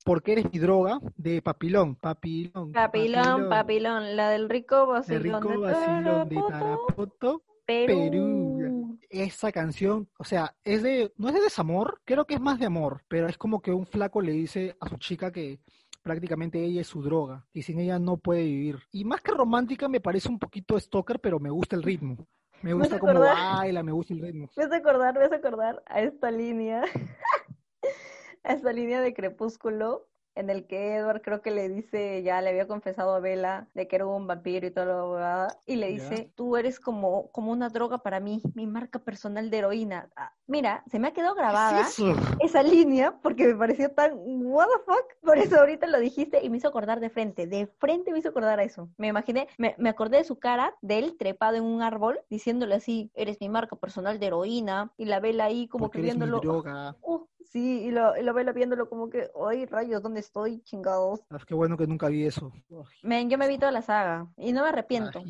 Porque eres mi droga, de Papilón. Papilón. Papilón, papilón, la del rico vacilón Rico de Vacilón de Tarapoto. Perú. Perú. Esa canción, o sea, es de, no es de desamor, creo que es más de amor, pero es como que un flaco le dice a su chica que prácticamente ella es su droga y sin ella no puede vivir. Y más que romántica me parece un poquito stalker, pero me gusta el ritmo. Me gusta cómo acordar. baila, me gusta el ritmo. Me hace acordar, me hace acordar a esta línea, a esta línea de Crepúsculo, en el que Edward creo que le dice, ya le había confesado a Bella de que era un vampiro y toda la abogada, y le dice, tú eres como, como una droga para mí, mi marca personal de heroína. Ah, mira, se me ha quedado grabada esa línea porque me pareció tan what the fuck. Por eso ahorita lo dijiste y me hizo acordar de frente. De frente me hizo acordar a eso. Me imaginé, me, me acordé de su cara, de él trepado en un árbol, diciéndole así, eres mi marca personal de heroína. Y la vela ahí como Porque que eres mi viéndolo. droga. Uh, sí, y lo, y la vela viéndolo como que, ay, rayos, ¿dónde estoy, chingados? Ah, qué bueno que nunca vi eso. Men, yo me vi toda la saga y no me arrepiento.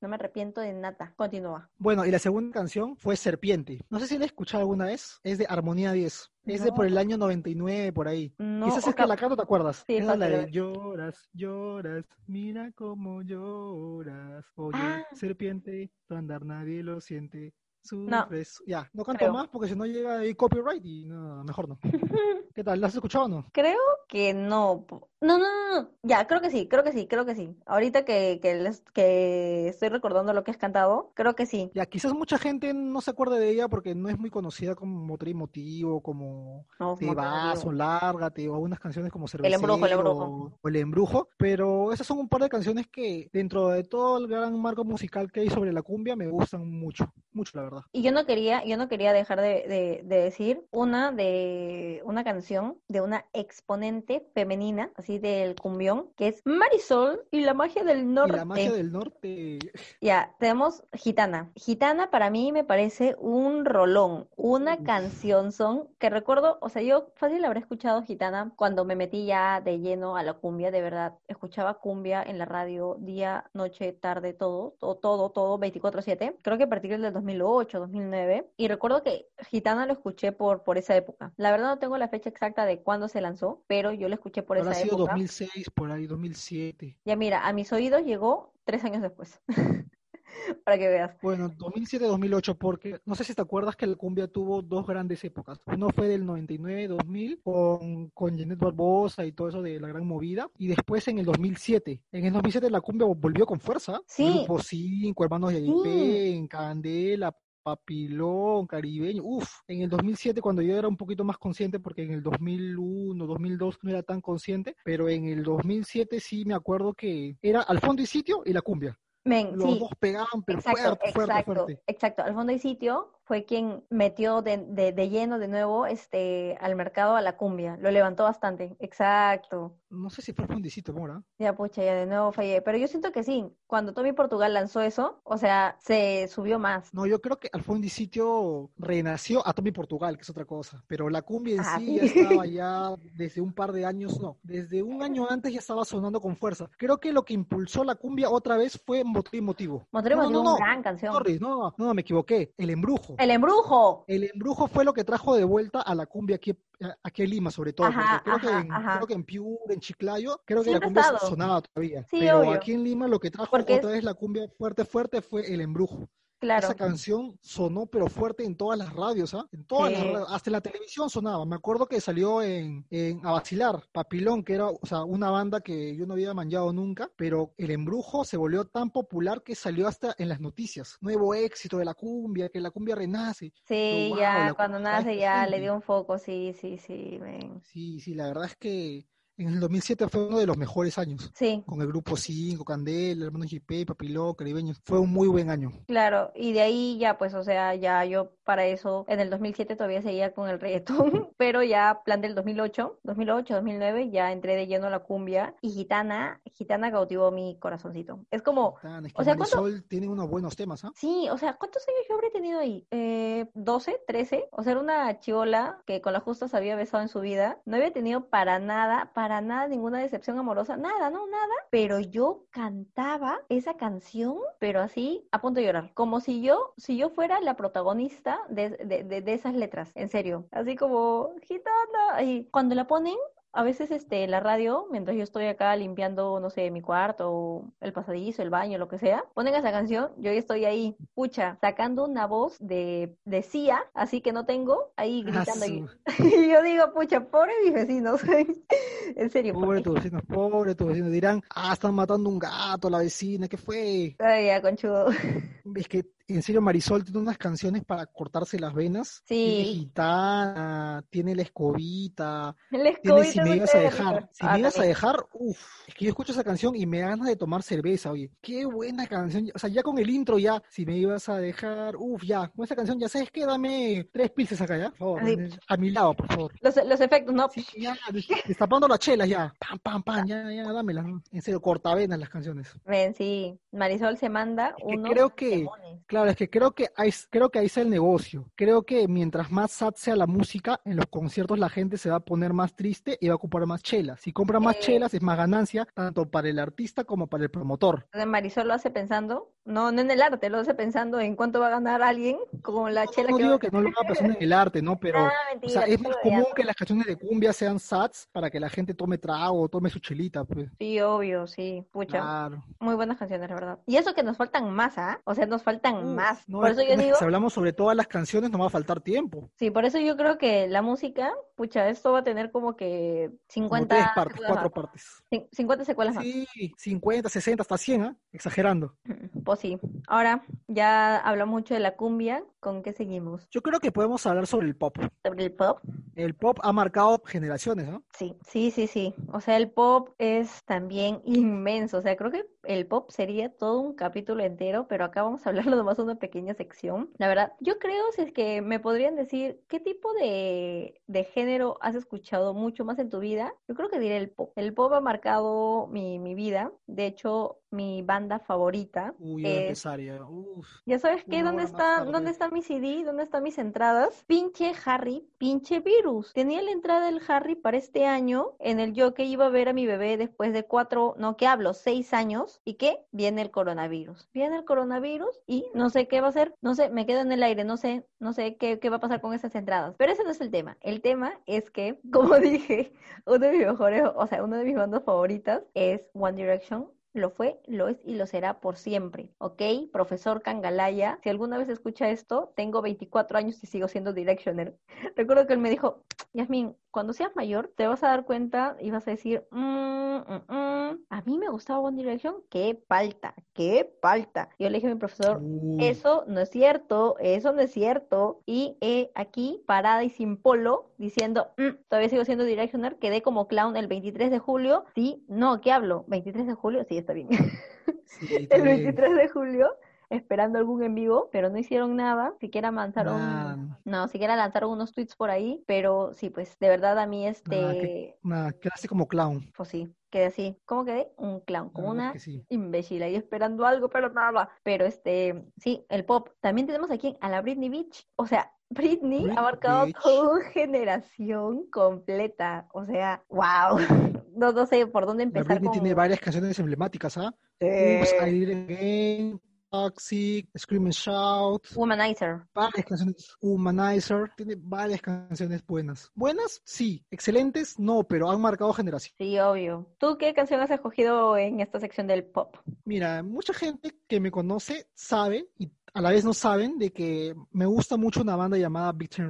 No me arrepiento de nada. Continúa. Bueno, y la segunda canción fue Serpiente. No sé si la he escuchado alguna vez. Es de Armonía 10. Es de No. por el año 99, por ahí. No, Quizás es que la canto, ¿te acuerdas? Sí, Esa es la de lloras, lloras, mira cómo lloras. Oye, Ah. serpiente, tu andar nadie lo siente. No. Ya, no canto Creo. más porque si no llega ahí copyright y no, mejor no. ¿Qué tal? ¿La has escuchado o no? Creo que no. No, no, no, no. Ya, creo que sí, creo que sí, creo que sí. Ahorita que, que, les- que estoy recordando lo que has cantado, creo que sí. Ya, quizás mucha gente no se acuerde de ella porque no es muy conocida como Motor y Motivo, como No, Te vas o Lárgate o algunas canciones como El embrujo, el Cervecero embrujo. o El Embrujo, pero esas son un par de canciones que dentro de todo el gran marco musical que hay sobre la cumbia me gustan mucho, mucho la verdad. Y yo no quería, yo no quería dejar de, de- de decir una de una canción de una exponente femenina, así del cumbión, que es Marisol y la magia del Y norte. la magia del norte, Ya, tenemos Gitana. Gitana para mí me parece un rolón, una canción son que recuerdo, o sea, yo fácil habré escuchado Gitana cuando me metí ya de lleno a la cumbia, de verdad. Escuchaba cumbia en la radio día, noche, tarde, todo, todo, todo, todo, 24/7. Creo que a partir del 2008, 2009. Y recuerdo que Gitana lo escuché por, por esa época. La verdad no tengo la fecha exacta de cuándo se lanzó, pero yo lo escuché por habrá esa sido época. 2006, por ahí 2007. Ya mira, a mis oídos llegó tres años después. Para que veas. Bueno, 2007-2008, porque no sé si te acuerdas que la cumbia tuvo dos grandes épocas. Uno fue del 99-2000 con, con Janet Barbosa y todo eso de la gran movida. Y después en el 2007. En el 2007 la cumbia volvió con fuerza. Sí. Grupo 5, Hermanos de Sí. en Candela, Papilón, Caribeño. Uf, en el 2007 cuando yo era un poquito más consciente, porque en el 2001, 2002 no era tan consciente, pero en el 2007 sí me acuerdo que era al fondo y sitio y la cumbia. Men, Los sí. dos pegaban, pero Exacto, fuerte, fuerte, exacto, fuerte. exacto. Al fondo y sitio fue quien metió de, de, de lleno de nuevo este al mercado a la cumbia. Lo levantó bastante. Exacto. No sé si fue el fondicito, Mora. Ya, pucha, ya de nuevo fallé. Pero yo siento que sí. Cuando Tommy Portugal lanzó eso, o sea, se subió más. No, yo creo que al sitio renació a Tommy Portugal, que es otra cosa. Pero la cumbia en Ah, sí sí. ya estaba ya desde un par de años, no, desde un año antes ya estaba sonando con fuerza. Creo que lo que impulsó la cumbia otra vez fue Motivo y Motivo. Motor y No, Motivo, no, no, gran canción. Sorry, no, no, no, me equivoqué. El embrujo. El embrujo. El embrujo fue lo que trajo de vuelta a la cumbia aquí, aquí en Lima, sobre todo. Ajá, creo, que en, creo que en Piura, en Chiclayo, creo que Siempre la cumbia estado. sonaba todavía. Sí, Pero obvio. aquí en Lima lo que trajo Porque otra vez la cumbia fuerte, fuerte fue el embrujo. Claro. Esa canción sonó pero fuerte en todas las radios, ¿ah? En todas las radios, hasta en la televisión sonaba. Me acuerdo que salió en, en A Vacilar, Papilón, que era, o sea, una banda que yo no había manchado nunca, pero el embrujo se volvió tan popular que salió hasta en las noticias. Nuevo éxito de la cumbia, que la cumbia renace. Sí, Wow, ya, cuando nace ya le dio un foco, sí, sí, sí. Sí, sí, la verdad es que en el 2007 fue uno de los mejores años. Sí, Con el grupo 5, Candela, Hermanos JP, Papilón, Caribeños. Fue un muy buen año. claro, y de ahí ya, pues, o sea, ya yo para eso en el 2007 todavía seguía con el reggaetón, pero ya plan del 2008, 2008, 2009 ya entré de lleno a la cumbia y Gitana, Gitana cautivó mi corazoncito. Es como, Tan, es que o sea, Marisol tiene unos buenos temas, ¿ah? sí, o sea, ¿cuántos años yo habré tenido ahí? Eh, ¿12, 13? O sea, era una chivola que con la justa se había besado en su vida. No había tenido para nada, para nada ninguna decepción amorosa, nada, no, nada. Pero yo cantaba esa canción, pero así a punto de llorar, como si yo, si yo fuera la protagonista de, de, de, de esas letras, en serio, así como gitana. Y cuando la ponen, a veces este, la radio, mientras yo estoy acá limpiando, no sé, mi cuarto, o el pasadizo, el baño, lo que sea, ponen esa canción, yo estoy ahí, pucha, sacando una voz de, de Cia, así que no tengo, ahí Ah, gritando. Y yo digo, pucha, pobre mis vecinos. en serio, Pobre tus vecinos, pobre tus vecinos. Dirán, ah, están matando un gato, la vecina, ¿qué fue? Ay, ya, conchudo. Es que, en serio, Marisol tiene unas canciones para cortarse las venas. Tiene Sí. gitana, tiene la escobita, El tiene escobito si me ibas a dejar. Si Ah, me ibas a dejar, uff, es que yo escucho esa canción y me da ganas de tomar cerveza, oye. Qué buena canción. O sea, ya con el intro ya, si me ibas a dejar, uff, ya, con esa canción ya sabes que dame tres pizzas acá, ya, por favor. Sí. A mi lado, por favor. Los, los efectos, ¿no? Sí, ya, des- destapando las chelas ya. Pam, pam, pam, ya, ya, dámelas. En serio, cortavenas las canciones. Ven, sí, Marisol se manda unos creo que- demones. Claro, es que creo que ahí, creo que ahí está el negocio. Creo que mientras más sad sea la música, en los conciertos la gente se va a poner más triste y va a ocupar más chelas. Si compra más Eh. chelas es más ganancia, tanto para el artista como para el promotor. Marisol lo hace pensando, no, no en el arte, lo hace pensando en cuánto va a ganar alguien con la chela No que digo va que no lo haga persona en el arte, ¿no? Pero, Ah, o mentira, sea, es más común que las canciones de cumbia sean sads para que la gente tome trago, tome su chelita, pues. Sí, obvio, sí, pucha. Claro. Muy buenas canciones, la verdad. Y eso que nos faltan más, ¿ah? O sea, nos faltan más. no, por es eso yo digo, si hablamos sobre todas las canciones, no va a faltar tiempo. sí, por eso yo creo que la música, pucha, esto va a tener como que Como 50 tres partes, cuatro más. partes. Cin- 50 secuelas más. Sí, 50, 60, hasta 100, ¿ah? Exagerando. Pues sí. Ahora, ya hablamos mucho de la cumbia, ¿con qué seguimos? Yo creo que podemos hablar sobre el pop. ¿Sobre el pop? El pop ha marcado generaciones, ¿no? Sí, sí, sí, sí. O sea, el pop es también inmenso. O sea, creo que el pop sería todo un capítulo entero, pero acá vamos a hablarlo nomás de una pequeña sección. La verdad, yo creo, si es que me podrían decir qué tipo de, de género has escuchado mucho más en tu vida, yo creo que diré el pop. El pop ha marcado mi, mi vida. De hecho, mi banda favorita Uy, empezar ya. Uf. ya sabes qué, ¿dónde está, dónde está mi CD? ¿Dónde están mis entradas? Pinche Harry, pinche virus. Tenía la entrada del Harry para este año en el yo que iba a ver a mi bebé después de cuatro, no, ¿qué hablo? Seis años. ¿Y qué? Viene el coronavirus. Viene el coronavirus y no sé qué va a hacer. No sé, me quedo en el aire, no sé, no sé qué, qué va a pasar con esas entradas. Pero ese no es el tema. El tema es que, como dije, uno de mis mejores, o sea, una de mis bandas favoritas es One Direction. Lo fue, lo es y lo será por siempre, ¿ok? Profesor Kangalaya, si alguna vez escucha esto, tengo 24 años y sigo siendo Directioner. Recuerdo que él me dijo, Yasmin, cuando seas mayor te vas a dar cuenta y vas a decir, "Mm, mm, mm, a mí me gustaba One Direction, qué falta, qué falta. Yo le dije a mi profesor, Uy. eso no es cierto, eso no es cierto. Y he aquí, parada y sin polo, diciendo, "Mm, todavía sigo siendo Directioner, quedé como clown el 23 de julio. Sí, no, ¿qué hablo? ¿23 de julio? Sí, está bien. Sí, está el bien. 23 de julio, esperando algún en vivo, pero no hicieron nada, siquiera lanzaron, Nada. no, siquiera lanzaron unos tweets por ahí, pero sí, pues de verdad a mí este, Nada, que- quedaste como clown. pues sí, quedé así, ¿cómo quedé? Un clown, como una sí. imbécil ahí esperando algo, pero nada. Pero este, sí, el pop. También tenemos aquí a la Britney Beach. O sea, Britney Britney ha marcado Beach. toda una generación completa. O sea, wow. No, no sé por dónde La empezar Britney con... tiene varias canciones emblemáticas, ¿ah? Eh, Oops, I Did It Again, Toxic, Scream and Shout, Womanizer. varias canciones, Humanizer, tiene varias canciones buenas. ¿Buenas? Sí. ¿Excelentes? No, pero han marcado generación. Sí, obvio. ¿Tú qué canción has escogido en esta sección del pop? Mira, mucha gente que me conoce sabe y a la vez no saben de que me gusta mucho una banda llamada Big Time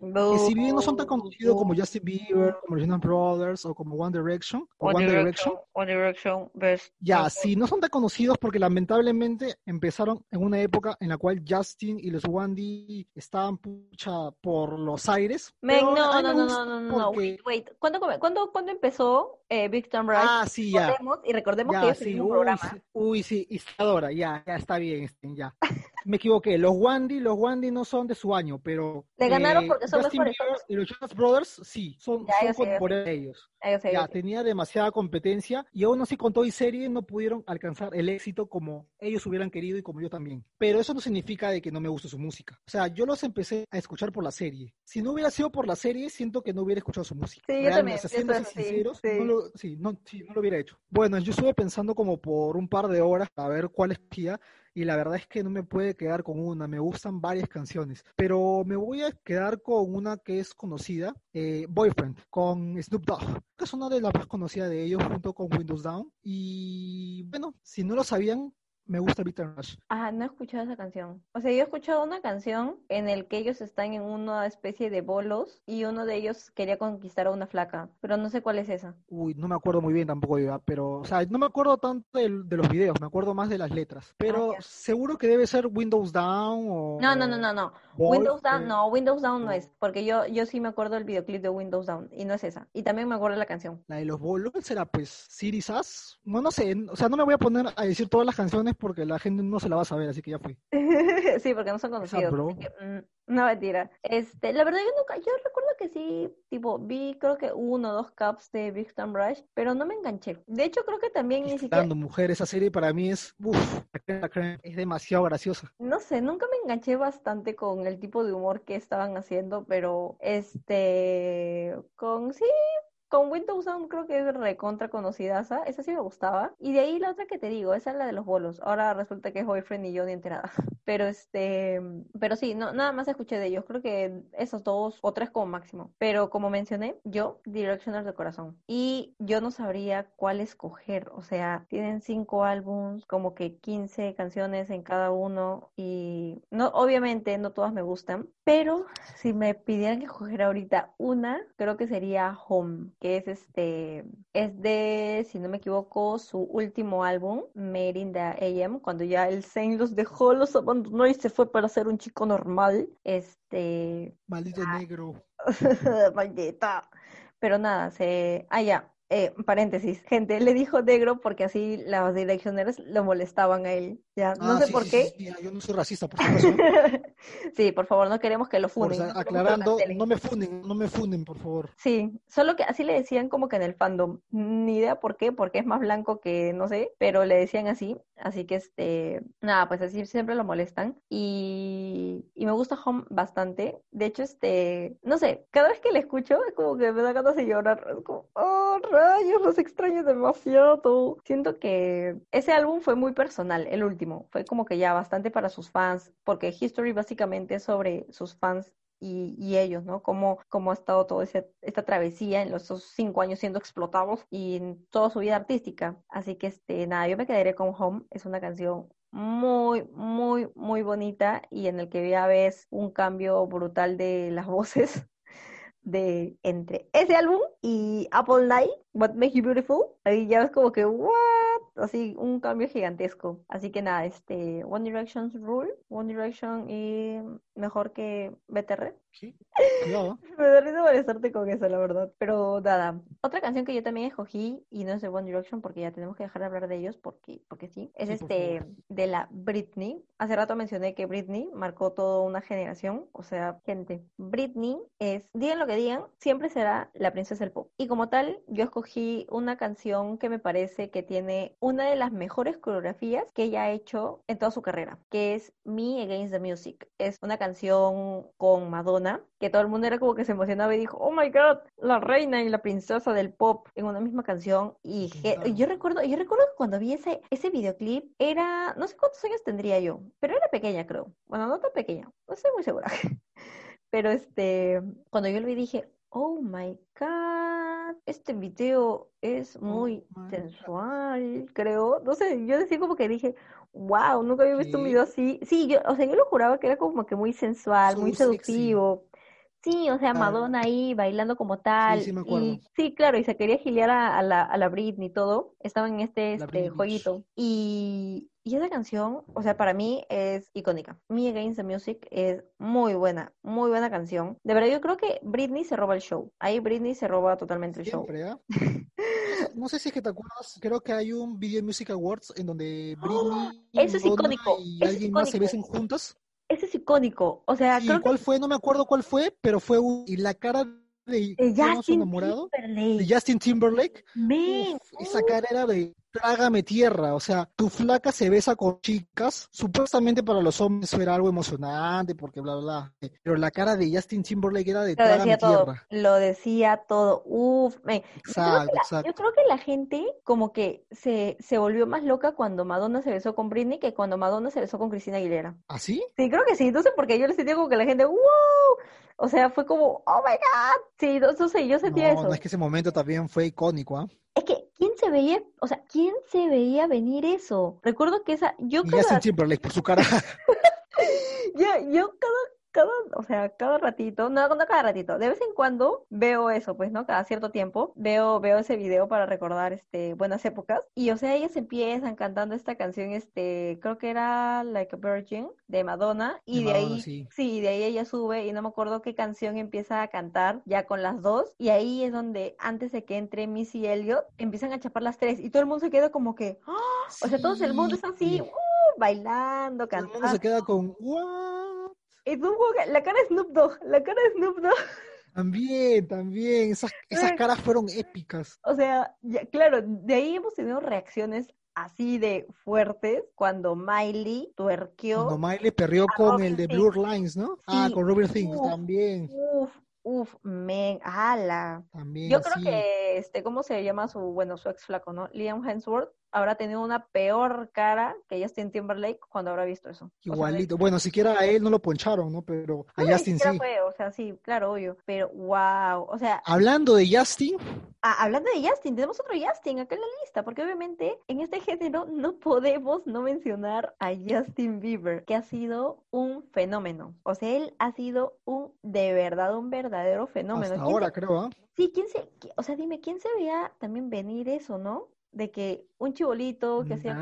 Rush. Que si bien no son tan conocidos como Justin Bieber, como Jonas Brothers o como One Direction, o One, Direction, One Direction, best. ya, sí, no son tan conocidos porque lamentablemente empezaron en una época en la cual Justin y los One D estaban pucha por los aires. Men, no, no, no, no, no, no, no, wait, wait. ¿Cuándo, cuándo, cuándo empezó eh, Big Time Rush? Ah, sí, ya. Recordemos, y recordemos que Ya, ellos sí, tenían un uy, programa. sí, uy, sí, Isadora, ya, ya está bien, ya. me equivoqué. Los Wandy, los Wandy no son de su año, pero. Le ganaron eh, porque son Justin mejores. Bieber y los Jonas Brothers, sí, son, Ya, son yo yo de ellos. Ah, yo Ya, yo sé. tenía demasiada competencia y aún así con todo y serie no pudieron alcanzar el éxito como ellos hubieran querido y como yo también. Pero eso no significa de que no me guste su música. O sea, yo los empecé a escuchar por la serie. Si no hubiera sido por la serie, siento que no hubiera escuchado su música. Sí, yo Realmente, también, o sea, yo siendo así sinceros, sí. no lo, sí, no, sí, no lo hubiera hecho. Bueno, yo estuve pensando como por un par de horas a ver cuál escogía y la verdad es que no me puede quedar con una, me gustan varias canciones, pero me voy a quedar con una que es conocida, eh, Boyfriend, con Snoop Dogg, que es una de las más conocidas de ellos junto con Windows Down. Y bueno, si no lo sabían, me gusta and Rush. Ah, no he escuchado esa canción. O sea, yo he escuchado una canción en el que ellos están en una especie de bolos y uno de ellos quería conquistar a una flaca, pero no sé cuál es esa. Uy, no me acuerdo muy bien tampoco, yo, pero, o sea, no me acuerdo tanto de, los videos, me acuerdo más de las letras, pero Ah, seguro que debe ser Windows Down o... No, no, no, no, no. Windows Down, no, Windows Down no es, porque yo, yo sí me acuerdo del videoclip de Windows Down y no es esa. Y también me acuerdo la canción. La de los bolos será pues Sass. No, no sé, o sea, no me voy a poner a decir todas las canciones porque la gente no se la va a saber, así que ya fui. Sí, porque no son conocidos. que, mm, no, mentira. Este, la verdad yo nunca, yo recuerdo que sí, tipo, vi creo que uno o dos caps de Big Time Rush, pero no me enganché. De hecho, creo que también ni siquiera, mujer, esa serie para mí es, uff, es demasiado graciosa. no sé, nunca me enganché bastante con el tipo de humor que estaban haciendo, pero este, con, sí, con Windows Sound creo que es recontra conocida, esa sí me gustaba. Y de ahí la otra que te digo, esa es la de los bolos. Ahora resulta que es Boyfriend y yo ni enterada. Pero este, pero sí, no, nada más escuché de ellos. Creo que esos dos o tres como máximo. Pero como mencioné, yo, Directioners de corazón. Y yo no sabría cuál escoger. O sea, tienen cinco álbums, como que 15 canciones en cada uno. Y no, obviamente no todas me gustan. Pero si me pidieran que escoger ahorita una, creo que sería Home, que es este, es de, si no me equivoco, su último álbum, Made in the AM, cuando ya el Zayn los dejó, los abandonó y se fue para ser un chico normal. Este, Maldito Ah. negro. maldita. Pero nada, se, ah, ya. Eh, paréntesis, gente, le dijo negro porque así las direccioneras lo molestaban a él. Ya, no Ah, sé sí, por sí, qué. sí, yo no soy racista, por acaso. Sí, por favor, no queremos que lo Por lo aclarando, no me funden, no me funden, por favor. Sí, solo que así le decían como que en el fandom. Ni idea por qué, porque es más blanco que no sé, pero le decían así. Así que este, nada, pues así siempre lo molestan. Y, y me gusta Home bastante. De hecho, este, no sé, cada vez que le escucho es como que me da ganas de llorar. Es como, oh, rayos, los extraño demasiado. Siento que ese álbum fue muy personal, el último. Fue como que ya bastante para sus fans, porque History básicamente es sobre sus fans y, ellos, ¿no? Cómo, cómo ha estado toda esta travesía en los esos cinco años siendo explotados y en toda su vida artística. Así que, este, nada, yo me quedaré con Home. Es una canción muy, muy, muy bonita y en el que ya ves un cambio brutal de las voces de entre ese álbum y Apple Night, What Makes You Beautiful. Ahí ya ves como que, what? Así, un cambio gigantesco. Así que nada, este, One Direction's Rule, One Direction y mejor que BTR. Sí, cuidado. Me da risa molestarte con eso, la verdad. Pero nada, otra canción que yo también escogí, y no es de One Direction porque ya tenemos que dejar de hablar de ellos porque, porque sí, es Sí, este de la Britney. Hace rato mencioné que Britney marcó toda una generación. O sea, gente, Britney es, digan lo que digan, siempre será la princesa del pop. Y como tal, yo escogí una canción que me parece que tiene una de las mejores coreografías que ella ha hecho en toda su carrera, que es Me Against the Music. Es una canción con Madonna, que todo el mundo era como que se emocionaba y dijo, oh my god, la reina y la princesa del pop en una misma canción. Y yo recuerdo, yo recuerdo que cuando vi ese, ese videoclip, era, no sé cuántos años tendría yo, pero era pequeña, creo. Bueno, no tan pequeña, no estoy muy segura. Pero este, cuando yo lo vi dije, oh my god, este video es muy sensual, creo. No sé, yo decía como que dije, wow, nunca había visto un video así. Sí, yo, o sea, yo lo juraba que era como que muy sensual, muy So seductivo. Sí, o sea. Madonna ahí bailando como tal. sí me acuerdo. Y sí, claro, y se quería gilear a, a la, a la Britney y todo. Estaba en este, este Britney jueguito. Y, y esa canción, o sea, para mí es icónica. Me Against the Music es muy buena, muy buena canción. De verdad, yo creo que Britney se roba el show. Ahí Britney se roba totalmente el show. ¿ah? no sé si es que te acuerdas, creo que hay un Video Music Awards en donde Britney Eso es Madonna icónico, y eso es alguien más se icónico. besan juntas. Ese es icónico. O sea, ¿Y creo que cuál fue? No me acuerdo cuál fue, pero fue un... Y la cara de, de ¿cómo se llama su Justin enamorado? de Timberlake. Justin Timberlake. Uf, esa cara era de trágame tierra, o sea, tu flaca se besa con chicas, supuestamente para los hombres era algo emocionante, porque bla, bla, bla, pero la cara de Justin Timberlake era de lo trágame decía todo. tierra. Lo decía todo. Uf, men. Yo creo que Exacto, la, exacto. yo creo que la gente como que se, se volvió más loca cuando Madonna se besó con Britney que cuando Madonna se besó con Cristina Aguilera. ¿Así? Sí, creo que sí. No sé por qué yo le sentía como que la gente, ¡wow! O sea, fue como, ¡oh my God! Sí, sé, yo sentía No, eso. no es que ese momento también fue icónico, ¿ah? Es que, ¿quién se veía, o sea, quién se veía venir eso? Recuerdo que esa, yo Y cada, Justin Timberlake por su cara. yo, yo cada, cada, o sea, cada ratito, no, no cada ratito, de vez en cuando veo eso, pues, ¿no? Cada cierto tiempo veo, veo ese video para recordar, este, buenas épocas. Y, o sea, ellas empiezan cantando esta canción, este, creo que era Like a Virgin, de Madonna, y De de Madonna, ahí, sí. sí, de ahí ella sube, y no me acuerdo qué canción empieza a cantar, ya con las dos, y ahí es donde, antes de que entre Missy Elliott, empiezan a chapar las tres, y todo el mundo se queda como que, ¡ah! O sea, todo el mundo está así, Sí. ¡uh! bailando, Todo el mundo cantando. se queda con ¿what? La cara de Snoop Dogg, la cara de Snoop Dogg. También, también. Esas, esas caras fueron épicas. O sea, ya- claro, de ahí hemos tenido reacciones así de fuertes cuando Miley tuerqueó. Cuando Miley perrió con Robin el de. Blur Lines, ¿no? Ah, con Robert Uf. también. Uf, uf, men, ala. También Yo creo que, este, ¿cómo se llama su, bueno, su ex flaco, ¿no? Liam Hemsworth habrá tenido una peor cara que Justin Timberlake cuando habrá visto eso. O sea, de- Igualito. Bueno, siquiera a él no lo poncharon, ¿no? Pero a no, Justin sí. fue, o sea, sí, claro, obvio. Pero, wow, o sea, Hablando de Justin, Ah, hablando de Justin, tenemos otro Justin acá en la lista, porque obviamente en este género no podemos no mencionar a Justin Bieber, que ha sido un fenómeno. O sea, él ha sido un, de verdad, un verdadero fenómeno. hasta ¿Quién ahora se- creo, ¿ah? sí, ¿quién se, o sea, dime, ¿quién se veía también venir eso, no? De que un chibolito que hacía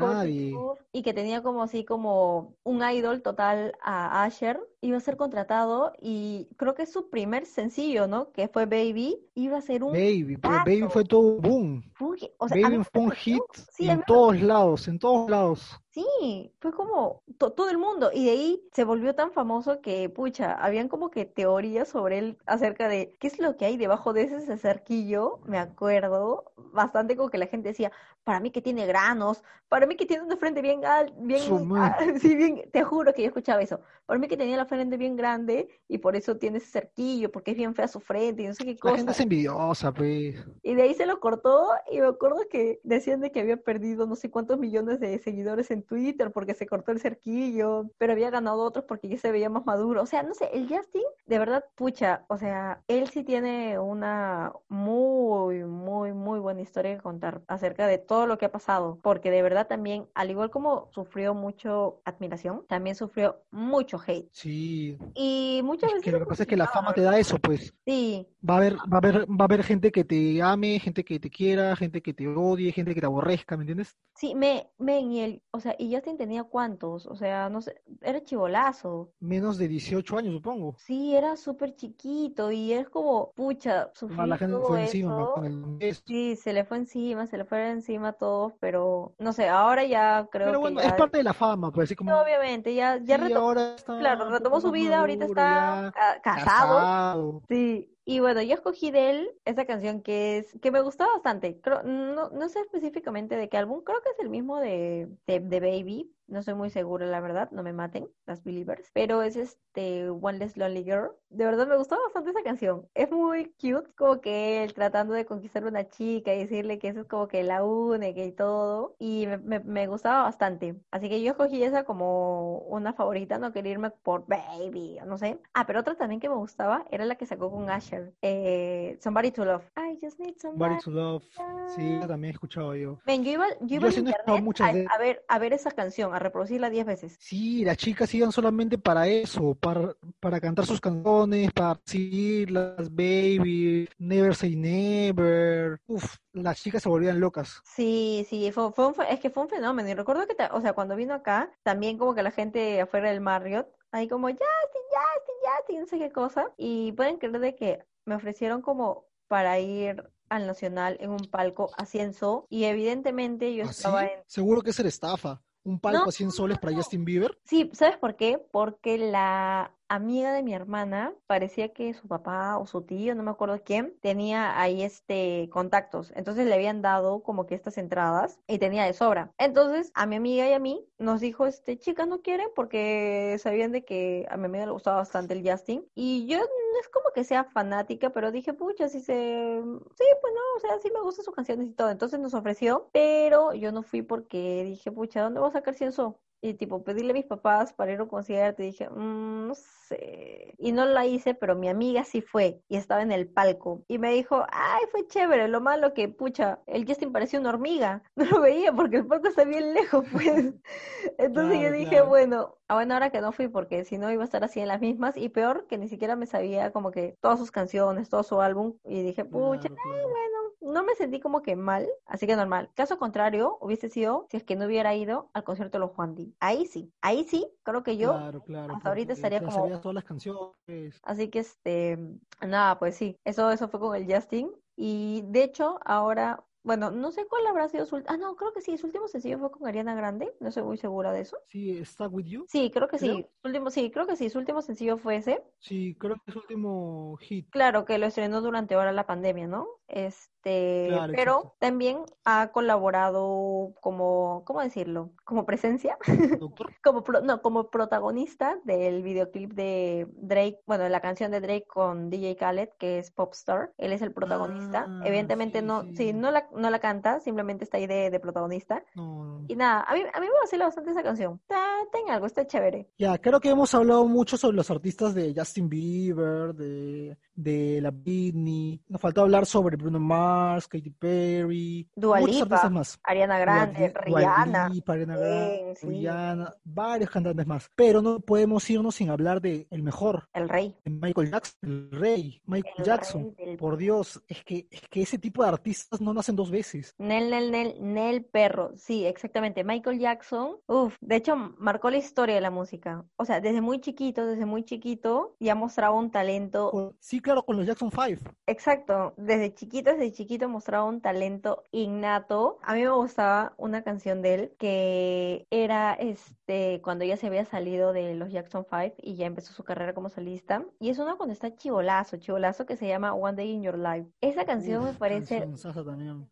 y que tenía como así como un idol total a Asher, iba a ser contratado y creo que su primer sencillo, ¿no? Que fue Baby, iba a ser un Baby, pero Baby hitazo. fue todo un boom. Uy, o sea, Baby fue un hit sí, en me todos lados, en todos lados. Sí, fue como to- todo el mundo. Y de ahí se volvió tan famoso que, pucha, habían como que teorías sobre él acerca de qué es lo que hay debajo de ese cerquillo. Me acuerdo bastante como que la gente decía, para mí que tiene granos, para mí que tiene una frente bien alta, bien, ah, sí, bien, te juro que yo escuchaba eso. Para mí que tenía la frente bien grande y por eso tiene ese cerquillo, porque es bien fea su frente y no sé qué La cosa. gente es envidiosa, pues. Y de ahí se lo cortó y me acuerdo que decían de que había perdido no sé cuántos millones de seguidores en Twitter porque se cortó el cerquillo, pero había ganado otros porque ya se veía más maduro. O sea, no sé, el Justin, de verdad, pucha, o sea, él sí tiene una muy, muy, muy buena historia que contar acerca de todo lo que ha pasado, porque de verdad también, al igual como sufrió mucho admiración, también sufrió mucho hate. Sí. Y muchas Es veces que lo que pasa es que la fama te da eso, pues. Sí, Va a haber, va a haber, va a haber gente que te ame, gente que te quiera, gente que te odie, gente que te aborrezca, ¿me entiendes? Sí, me, men, y el, o sea, y Justin tenía cuántos, o sea, no sé, era chivolazo. Menos de 18 años, supongo. Sí, era súper chiquito y es como, pucha, sufrir La gente todo fue encima eso. con el. Sí, se le fue encima, se le fue encima a todos, pero no sé, ahora ya creo Pero que bueno, ya, es parte de la fama, pues así como. obviamente, ya, ya retomó, ahora está claro, retomó su vida, ahorita maduro, está ya ca- casado. casado. Sí, y bueno, yo escogí de él esa canción que es, que me gustó bastante. No, no sé específicamente de qué álbum, creo que es el mismo de, de, Baby. No soy muy segura, la verdad, no me maten las Believers. Pero es este One Less Lonely Girl. De verdad me gustó bastante esa canción. Es muy cute, como que él tratando de conquistar una chica y decirle que eso es como que la única y todo. Y me, me, me gustaba bastante. Así que yo escogí esa como una favorita, no quería irme por Baby, no sé. Ah, pero otra también que me gustaba era la que sacó con Asher. Eh, Somebody to Love. I just need somebody. Body to Love. Sí, también he escuchado yo. Ven, yo iba, yo iba Yo no muchas a, de- a ver, a ver esa canción, a reproducirla 10 veces. Sí, las chicas iban solamente para eso, para, para cantar sus canciones, para las Baby, Never Say Never. Uf, las chicas se volvían locas. Sí, sí, fue, fue un es que fue un fenómeno. Y recuerdo que, o sea, cuando vino acá, también como que la gente afuera del Marriott, ahí como, Justin, Justin, Justin, no sé qué cosa. Y pueden creer de que me ofrecieron como para ir al Nacional en un palco a 100 so y evidentemente yo ¿Ah, estaba sí? en... Seguro que es estafa. Un palco No, a 100 no, soles no, para. Justin Bieber. Sí, ¿sabes por qué? Porque la amiga de mi hermana, parecía que su papá o su tío, no me acuerdo quién, tenía ahí este contactos. Entonces le habían dado como que estas entradas y tenía de sobra. Entonces a mi amiga y a mí nos dijo, este, chicas no quieren porque sabían de que a mi amiga le gustaba bastante el Justin. Y yo no es como que sea fanática, pero dije, pucha, si se... Sí, pues no, o sea, sí me gustan sus canciones y todo. Entonces nos ofreció, pero yo no fui porque dije, pucha, ¿dónde voy a sacar cienzo? Y tipo, pedirle a mis papás para ir a un concierto y dije, "Mm, sé. Y no la hice, pero mi amiga sí fue y estaba en el palco. Y me dijo, ay, fue chévere. Lo malo que, pucha, el Justin parecía una hormiga. No lo veía porque el palco está bien lejos, pues. Entonces yo dije, claro. bueno, a buena hora que no fui porque si no iba a estar así en las mismas. Y peor que ni siquiera me sabía como que todas sus canciones, todo su álbum. Y dije, pucha, Claro, claro. bueno, no me sentí como que mal, así que normal. Caso contrario, hubiese sido si es que no hubiera ido al concierto de los Juan Di. Ahí sí, ahí sí, creo que yo, Claro, hasta ahorita estaría como- todas las canciones. así que este, nada, pues sí, eso, eso fue con el Justin. Y de hecho, ahora, bueno, no sé cuál habrá sido su, ah, no, creo que sí, su último sencillo fue con Ariana Grande, no estoy muy segura de eso. Sí, Stuck With You. Sí, creo que sí, su último, sí, creo que sí, su último sencillo fue ese. Sí, creo que es su último hit. Claro, que lo estrenó durante ahora la pandemia, ¿no? Este, Claro, pero exacto. también ha colaborado como, ¿cómo decirlo? Como presencia, como pro- no, como protagonista del videoclip de Drake, bueno, la canción de Drake con DJ Khaled, que es Popstar. Él es el protagonista. Ah, Evidentemente sí, no, sí. sí, no la, no la canta, simplemente está ahí de, de protagonista. No. Y nada, a mí, a mí me vacila bastante esa canción. Está, está en algo, está chévere. Ya, creo que hemos hablado mucho sobre los artistas de Justin Bieber, de, de la Britney. Nos faltó hablar sobre Bruno Mars, Katy Perry, Dua Lipa, más. Ariana Grande, Dua Rihanna. Lipa, Ariana Grande, sí. Rihanna, varios cantantes más. Pero no podemos irnos sin hablar de el mejor, El rey. Michael Jackson, el rey, Michael El Jackson. rey del Por Dios, es que, es que ese tipo de artistas no nacen dos veces. Nel, Nel, Nel, Nel Perro, sí, exactamente. Michael Jackson, uff, de hecho marcó la historia de la música. O sea, desde muy chiquito, desde muy chiquito, ya mostraba un talento, sí, claro, con los Jackson 5. exacto, desde chiquito, desde chiquito mostraba un talento innato. A mí me gustaba una canción de él que era este, cuando ya se había salido de los Jackson 5 y ya empezó su carrera como solista. Y es una cuando está chivolazo, chivolazo que se llama One Day in Your Life. Esa canción me parece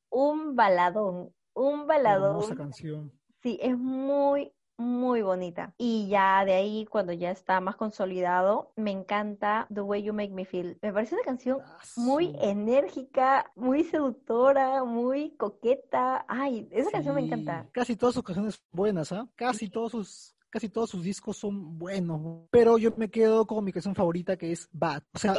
un baladón, un Hermosa baladón. canción. Sí, es muy, muy bonita. Y ya de ahí, cuando ya está más consolidado, me encanta The Way You Make Me Feel. Me parece una canción muy Asu. enérgica, muy seductora, muy coqueta. Ay, esa canción me encanta. Casi todas sus canciones son buenas, ¿ah? Casi todos sus, casi todos sus discos son buenos. Pero yo me quedo con mi canción favorita que es Bad. O sea.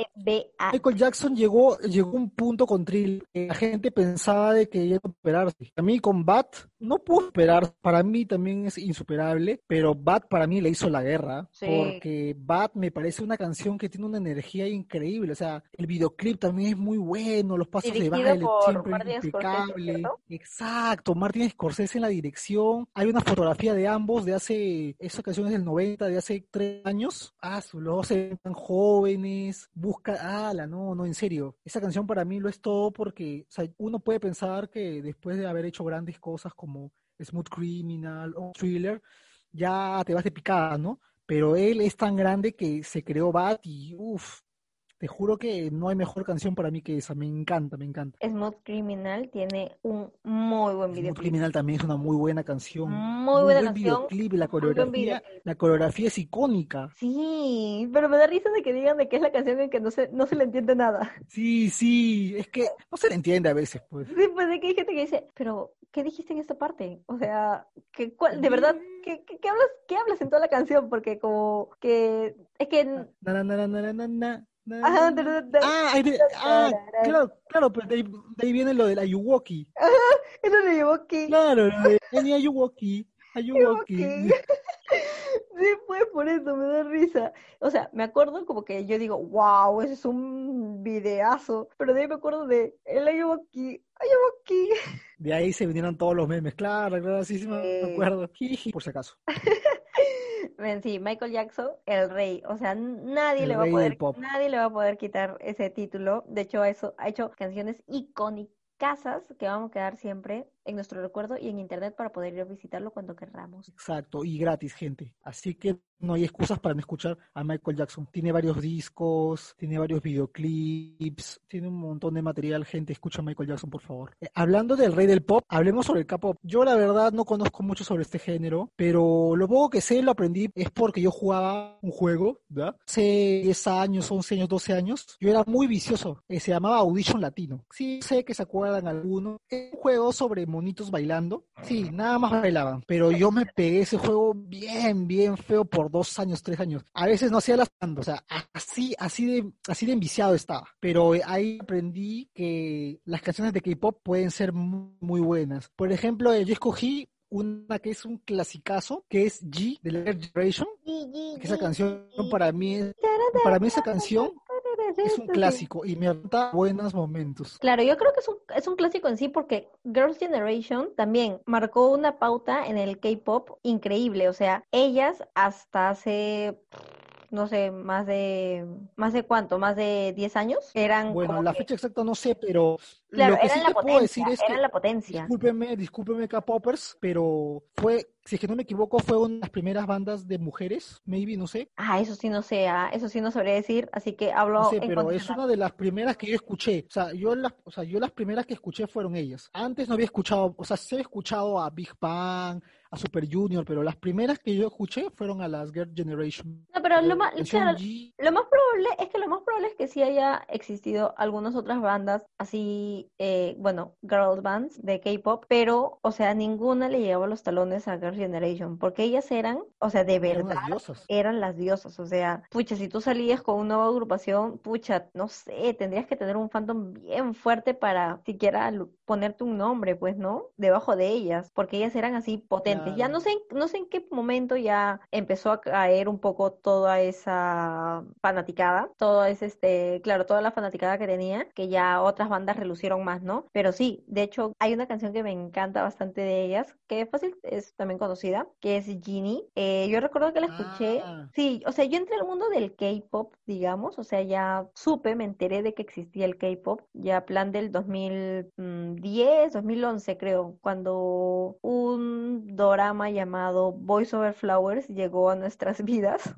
Michael Jackson llegó, llegó a un punto con Thrill que la gente pensaba de que iba a superarse. A mí con Bad no pudo superar, para mí también es insuperable, pero Bad para mí le hizo la guerra, Sí. porque Bad me parece una canción que tiene una energía increíble, o sea, el videoclip también es muy bueno, los pasos de Dirigido baile por siempre Martin Scorsese, impecable. ¿cierto? Exacto, Martin Scorsese en la dirección. Hay una fotografía de ambos de hace, esa canción es del 90, de hace tres años. Ah, su- los se tan jóvenes. Busca, ala, no, no, en serio. Esa canción para mí lo es todo porque, o sea, uno puede pensar que después de haber hecho grandes cosas como Smooth Criminal o Thriller, ya te vas de picada, ¿no? Pero él es tan grande que se creó Bat y, uff, te juro que no hay mejor canción para mí que esa. Me encanta, me encanta. Smooth Criminal tiene un muy buen Smooth videoclip. Criminal también es una muy buena canción. Muy buena buen canción, videoclip, la muy coreografía, videoclip. la coreografía es icónica. Sí, pero me da risa de que digan de que es la canción en que no se, no se le entiende nada. Sí, sí, es que no se le entiende a veces, pues. Sí, pues de que hay gente que dice, pero ¿qué dijiste en esta parte? O sea, ¿qué, cuál, de verdad, ¿qué, qué, qué hablas, qué hablas en toda la canción? Porque como que es que Na, na, na, Ajá, Ah, ahí de- ah, claro, claro, pues de ahí, de ahí viene lo del Ayuwoki. eso lo llevó aquí. Claro, lo de Ayuwoki, Ayuwoki. Sí, pues por eso me da risa. O sea, me acuerdo como que yo digo, wow, ese es un videazo. Pero de ahí me acuerdo de el Ayuwoki, Ayuwoki. De ahí se vinieron todos los memes, claro, claro, sí, sí me acuerdo. Por si acaso. sí, Michael Jackson, el rey. O sea, nadie El le va a poder, nadie le va a poder quitar ese título. De hecho, eso ha hecho canciones icónicas que vamos a quedar siempre en nuestro recuerdo y en internet para poder ir a visitarlo cuando querramos. Exacto, y gratis, gente. Así que no hay excusas para no escuchar a Michael Jackson. Tiene varios discos, tiene varios videoclips, tiene un montón de material, gente. Escucha a Michael Jackson, por favor. Eh, hablando del rey del pop, hablemos sobre el K-pop. Yo, la verdad, no conozco mucho sobre este género, pero lo poco que sé, lo aprendí, es porque yo jugaba un juego, ¿verdad? Hace 10 años, 11 años, 12 años. Yo era muy vicioso. eh, se llamaba Audition Latino. Sí, sé que se acuerdan algunos. Es un juego sobre monitos bailando. Sí, nada más bailaban. Pero yo me pegué ese juego bien, bien feo por dos años, tres años. A veces no hacía las o sea, así, así de, así de enviciado estaba. Pero ahí aprendí que las canciones de K-pop pueden ser muy, muy buenas. Por ejemplo, eh, yo escogí una que es un clasicazo, que es G de la Generation. Que esa canción para mí, es- para mí esa canción es un clásico y me da buenos momentos. Claro, yo creo que es un, es un clásico en sí porque Girls' Generation también marcó una pauta en el K-pop increíble. O sea, ellas hasta hace, no sé, más de, más de cuánto, más de 10 años, eran Bueno, la que- fecha exacta no sé, pero claro, lo que sí te puedo decir es que la potencia. Discúlpeme, discúlpeme K-Poppers, pero fue, si es que no me equivoco, fue una de las primeras bandas de mujeres, maybe, no sé. Ah, eso sí no sé, ah, eso sí no sabría decir, así que hablo No sé, en pero es una de las primeras que yo escuché. O sea, yo las, o sea, yo las primeras que escuché fueron ellas. Antes no había escuchado, o sea, sí he escuchado a Big Bang, a Super Junior, pero las primeras que yo escuché fueron a las Girl Generation. No, pero lo más, claro, Lo más probable es que lo más probable es que sí haya existido algunas otras bandas así, eh, bueno, girls bands de K-pop, pero, o sea, ninguna le llegaba los talones a Girls' Generation, porque ellas eran, o sea, de eran verdad las diosas. eran las diosas, o sea, pucha, si tú salías con una nueva agrupación, pucha, no sé, tendrías que tener un fandom bien fuerte para siquiera ponerte un nombre, pues, ¿no? Debajo de ellas, porque ellas eran así potentes. Ya no sé, no sé en qué momento ya empezó a caer un poco toda esa fanaticada, todo es este, claro, toda la fanaticada que tenía, que ya otras bandas relucieron más, ¿no? Pero sí, de hecho, hay una canción que me encanta bastante de ellas, que es fácil, es también conocida, que es Genie. Eh, yo recuerdo que la escuché, Ah. sí, o sea, yo entré al mundo del K-pop, digamos, o sea, ya supe, me enteré de que existía el K-pop, ya plan del 2010, 2011 creo, cuando un dorama llamado Voice Over Flowers llegó a nuestras vidas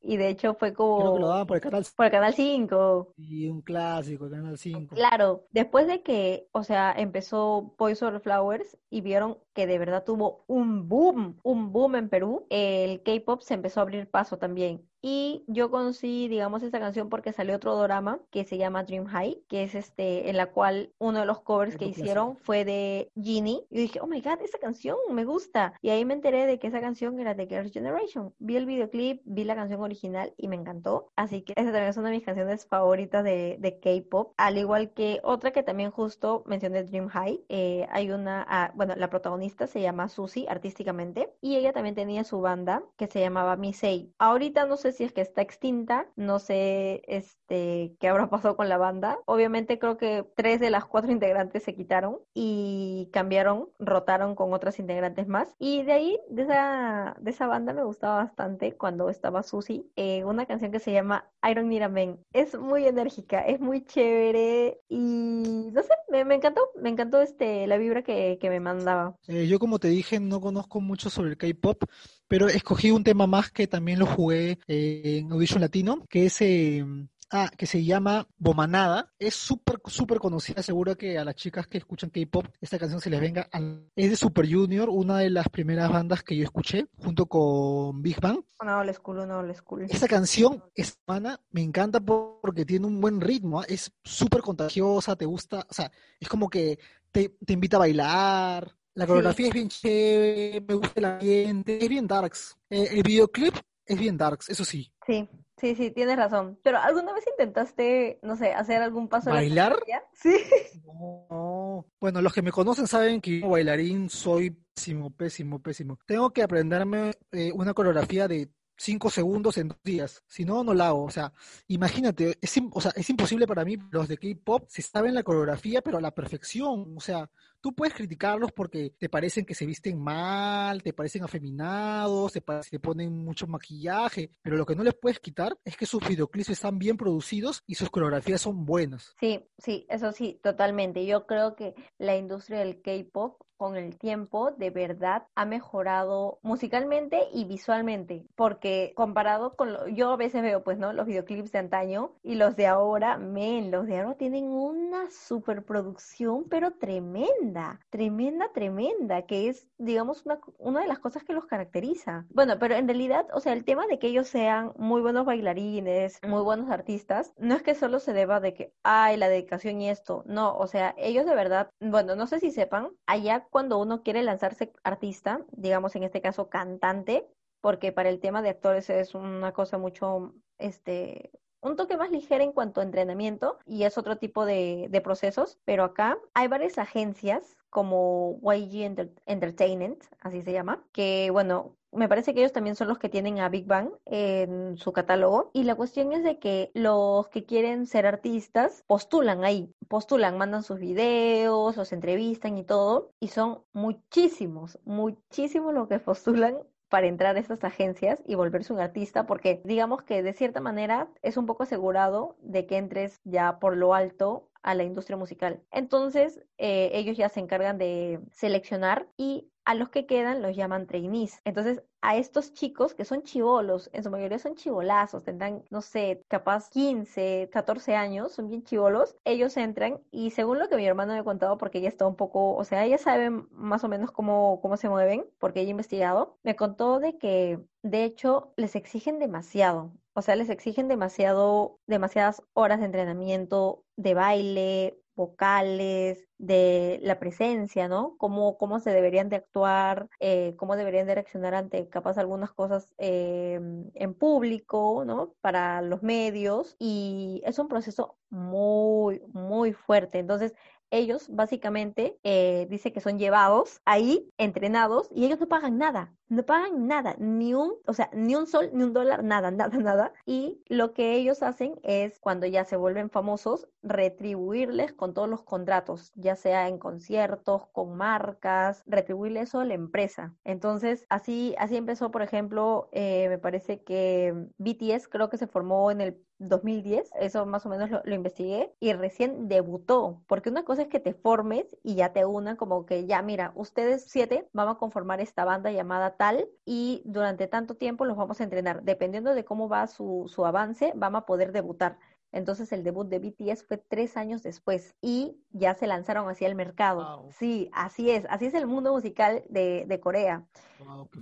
y de hecho fue Creo que lo como daban por el canal por el Canal 5. y un clásico, el canal 5. Claro, después de que, o sea, empezó Boys Over Flowers y vieron que de verdad tuvo un boom, un boom en Perú, el K-pop se empezó a abrir paso también. Y yo conocí, digamos, esta canción porque salió otro drama que se llama Dream High, que es este, en la cual uno de los covers que hicieron fue de Genie. Y dije, oh my God, esa canción me gusta. Y ahí me enteré de que esa canción era de Girls' Generation. Vi el videoclip, vi la canción original y me encantó. Así que esa también es una de mis canciones favoritas de, de K-pop. Al igual que otra que también justo mencioné, Dream High. Eh, hay una, ah, bueno, la protagonista se llama Susie artísticamente y ella también tenía su banda que se llamaba Misei. Ahorita no sé si es que está extinta, no sé este qué habrá pasado con la banda. Obviamente creo que tres de las cuatro integrantes se quitaron y cambiaron, rotaron con otras integrantes más. Y de ahí, de esa, de esa banda me gustaba bastante cuando estaba Susie, eh, una canción que se llama I Don't Need a. Es muy enérgica, es muy chévere y no sé, me, me encantó, me encantó este, la vibra que, que me mandaba. Eh, yo como te dije, no conozco mucho sobre el K-pop, pero escogí un tema más que también lo jugué eh, en Audition Latino, que es eh, ah, que se llama Bomanada. Es súper, súper conocida, seguro que a las chicas que escuchan K-pop esta canción se les venga. al- Es de Super Junior, una de las primeras bandas que yo escuché, junto con Big Bang. Old school, una old school. Esta canción es humana, me encanta por- porque tiene un buen ritmo, es súper contagiosa, te gusta, o sea, es como que te, te invita a bailar, la coreografía es bien chévere, me gusta el ambiente, es bien darks. Eh, el videoclip es bien darks, eso sí. Sí, sí, sí, tienes razón. Pero ¿alguna vez intentaste, no sé, hacer algún paso de la ¿Bailar? Sí. No, no. Bueno, los que me conocen saben que yo bailarín soy pésimo, pésimo, pésimo. Tengo que aprenderme eh, una coreografía de cinco segundos en dos días. Si no, no la hago. O sea, imagínate, es, o sea, es imposible para mí, los de K-pop, se saben la coreografía, pero a la perfección. O sea, tú puedes criticarlos porque te parecen que se visten mal, te parecen afeminados, te, te ponen mucho maquillaje, pero lo que no les puedes quitar es que sus videoclips están bien producidos y sus coreografías son buenas. Sí, sí, eso sí, totalmente. Yo creo que la industria del K-pop con el tiempo de verdad ha mejorado musicalmente y visualmente, porque comparado con lo, yo a veces veo pues no los videoclips de antaño y los de ahora, men, los de ahora tienen una superproducción pero tremenda, tremenda, tremenda, que es digamos una, una de las cosas que los caracteriza. Bueno, pero en realidad, o sea, el tema de que ellos sean muy buenos bailarines, muy buenos artistas, no es que solo se deba de que, ay, la dedicación y esto, no, o sea, ellos de verdad, bueno, no sé si sepan, allá cuando uno quiere lanzarse artista, digamos en este caso cantante, porque para el tema de actores es una cosa mucho, este, un toque más ligero en cuanto a entrenamiento y es otro tipo de, procesos, pero acá hay varias agencias como YG Entertainment, así se llama, que bueno, me parece que ellos también son los que tienen a Big Bang en su catálogo. Y la cuestión es de que los que quieren ser artistas postulan ahí, postulan, mandan sus videos, los entrevistan y todo. Y son muchísimos, muchísimos los que postulan para entrar a estas agencias y volverse un artista, porque digamos que de cierta manera es un poco asegurado de que entres ya por lo alto a la industria musical. Entonces, eh, ellos ya se encargan de seleccionar y a los que quedan los llaman trainees. Entonces, a estos chicos que son chivolos, en su mayoría son chivolazos, tendrán, no sé, capaz 15, 14 años, son bien chivolos, ellos entran y según lo que mi hermano me ha contado, porque ella está un poco, o sea, ella sabe más o menos cómo, cómo se mueven, porque ella ha investigado, me contó de que, de hecho, les exigen demasiado. O sea, les exigen demasiado, demasiadas horas de entrenamiento, de baile, vocales, de la presencia, ¿no? Cómo, cómo se deberían de actuar, eh, cómo deberían de reaccionar ante capaz algunas cosas eh, en público, ¿no? Para los medios. Y es un proceso muy, muy fuerte. Entonces, ellos básicamente eh, dice que son llevados ahí, entrenados, y ellos no pagan nada, no pagan nada, ni un, o sea, ni un sol, ni un dólar, nada, nada, nada. Y lo que ellos hacen es, cuando ya se vuelven famosos, retribuirles con todos los contratos, ya sea en conciertos, con marcas, retribuirles eso a la empresa. Entonces, así, así empezó, por ejemplo, eh, me parece que BTS creo que se formó en el 2010, eso más o menos lo, investigué, y recién debutó, porque una cosa es que te formes y ya te unan como que ya, mira, ustedes siete vamos a conformar esta banda llamada y durante tanto tiempo los vamos a entrenar. Dependiendo de cómo va su, su avance, vamos a poder debutar. Entonces el debut de BTS fue tres años después y ya se lanzaron hacia el mercado. Sí, así es, así es el mundo musical de, de Corea.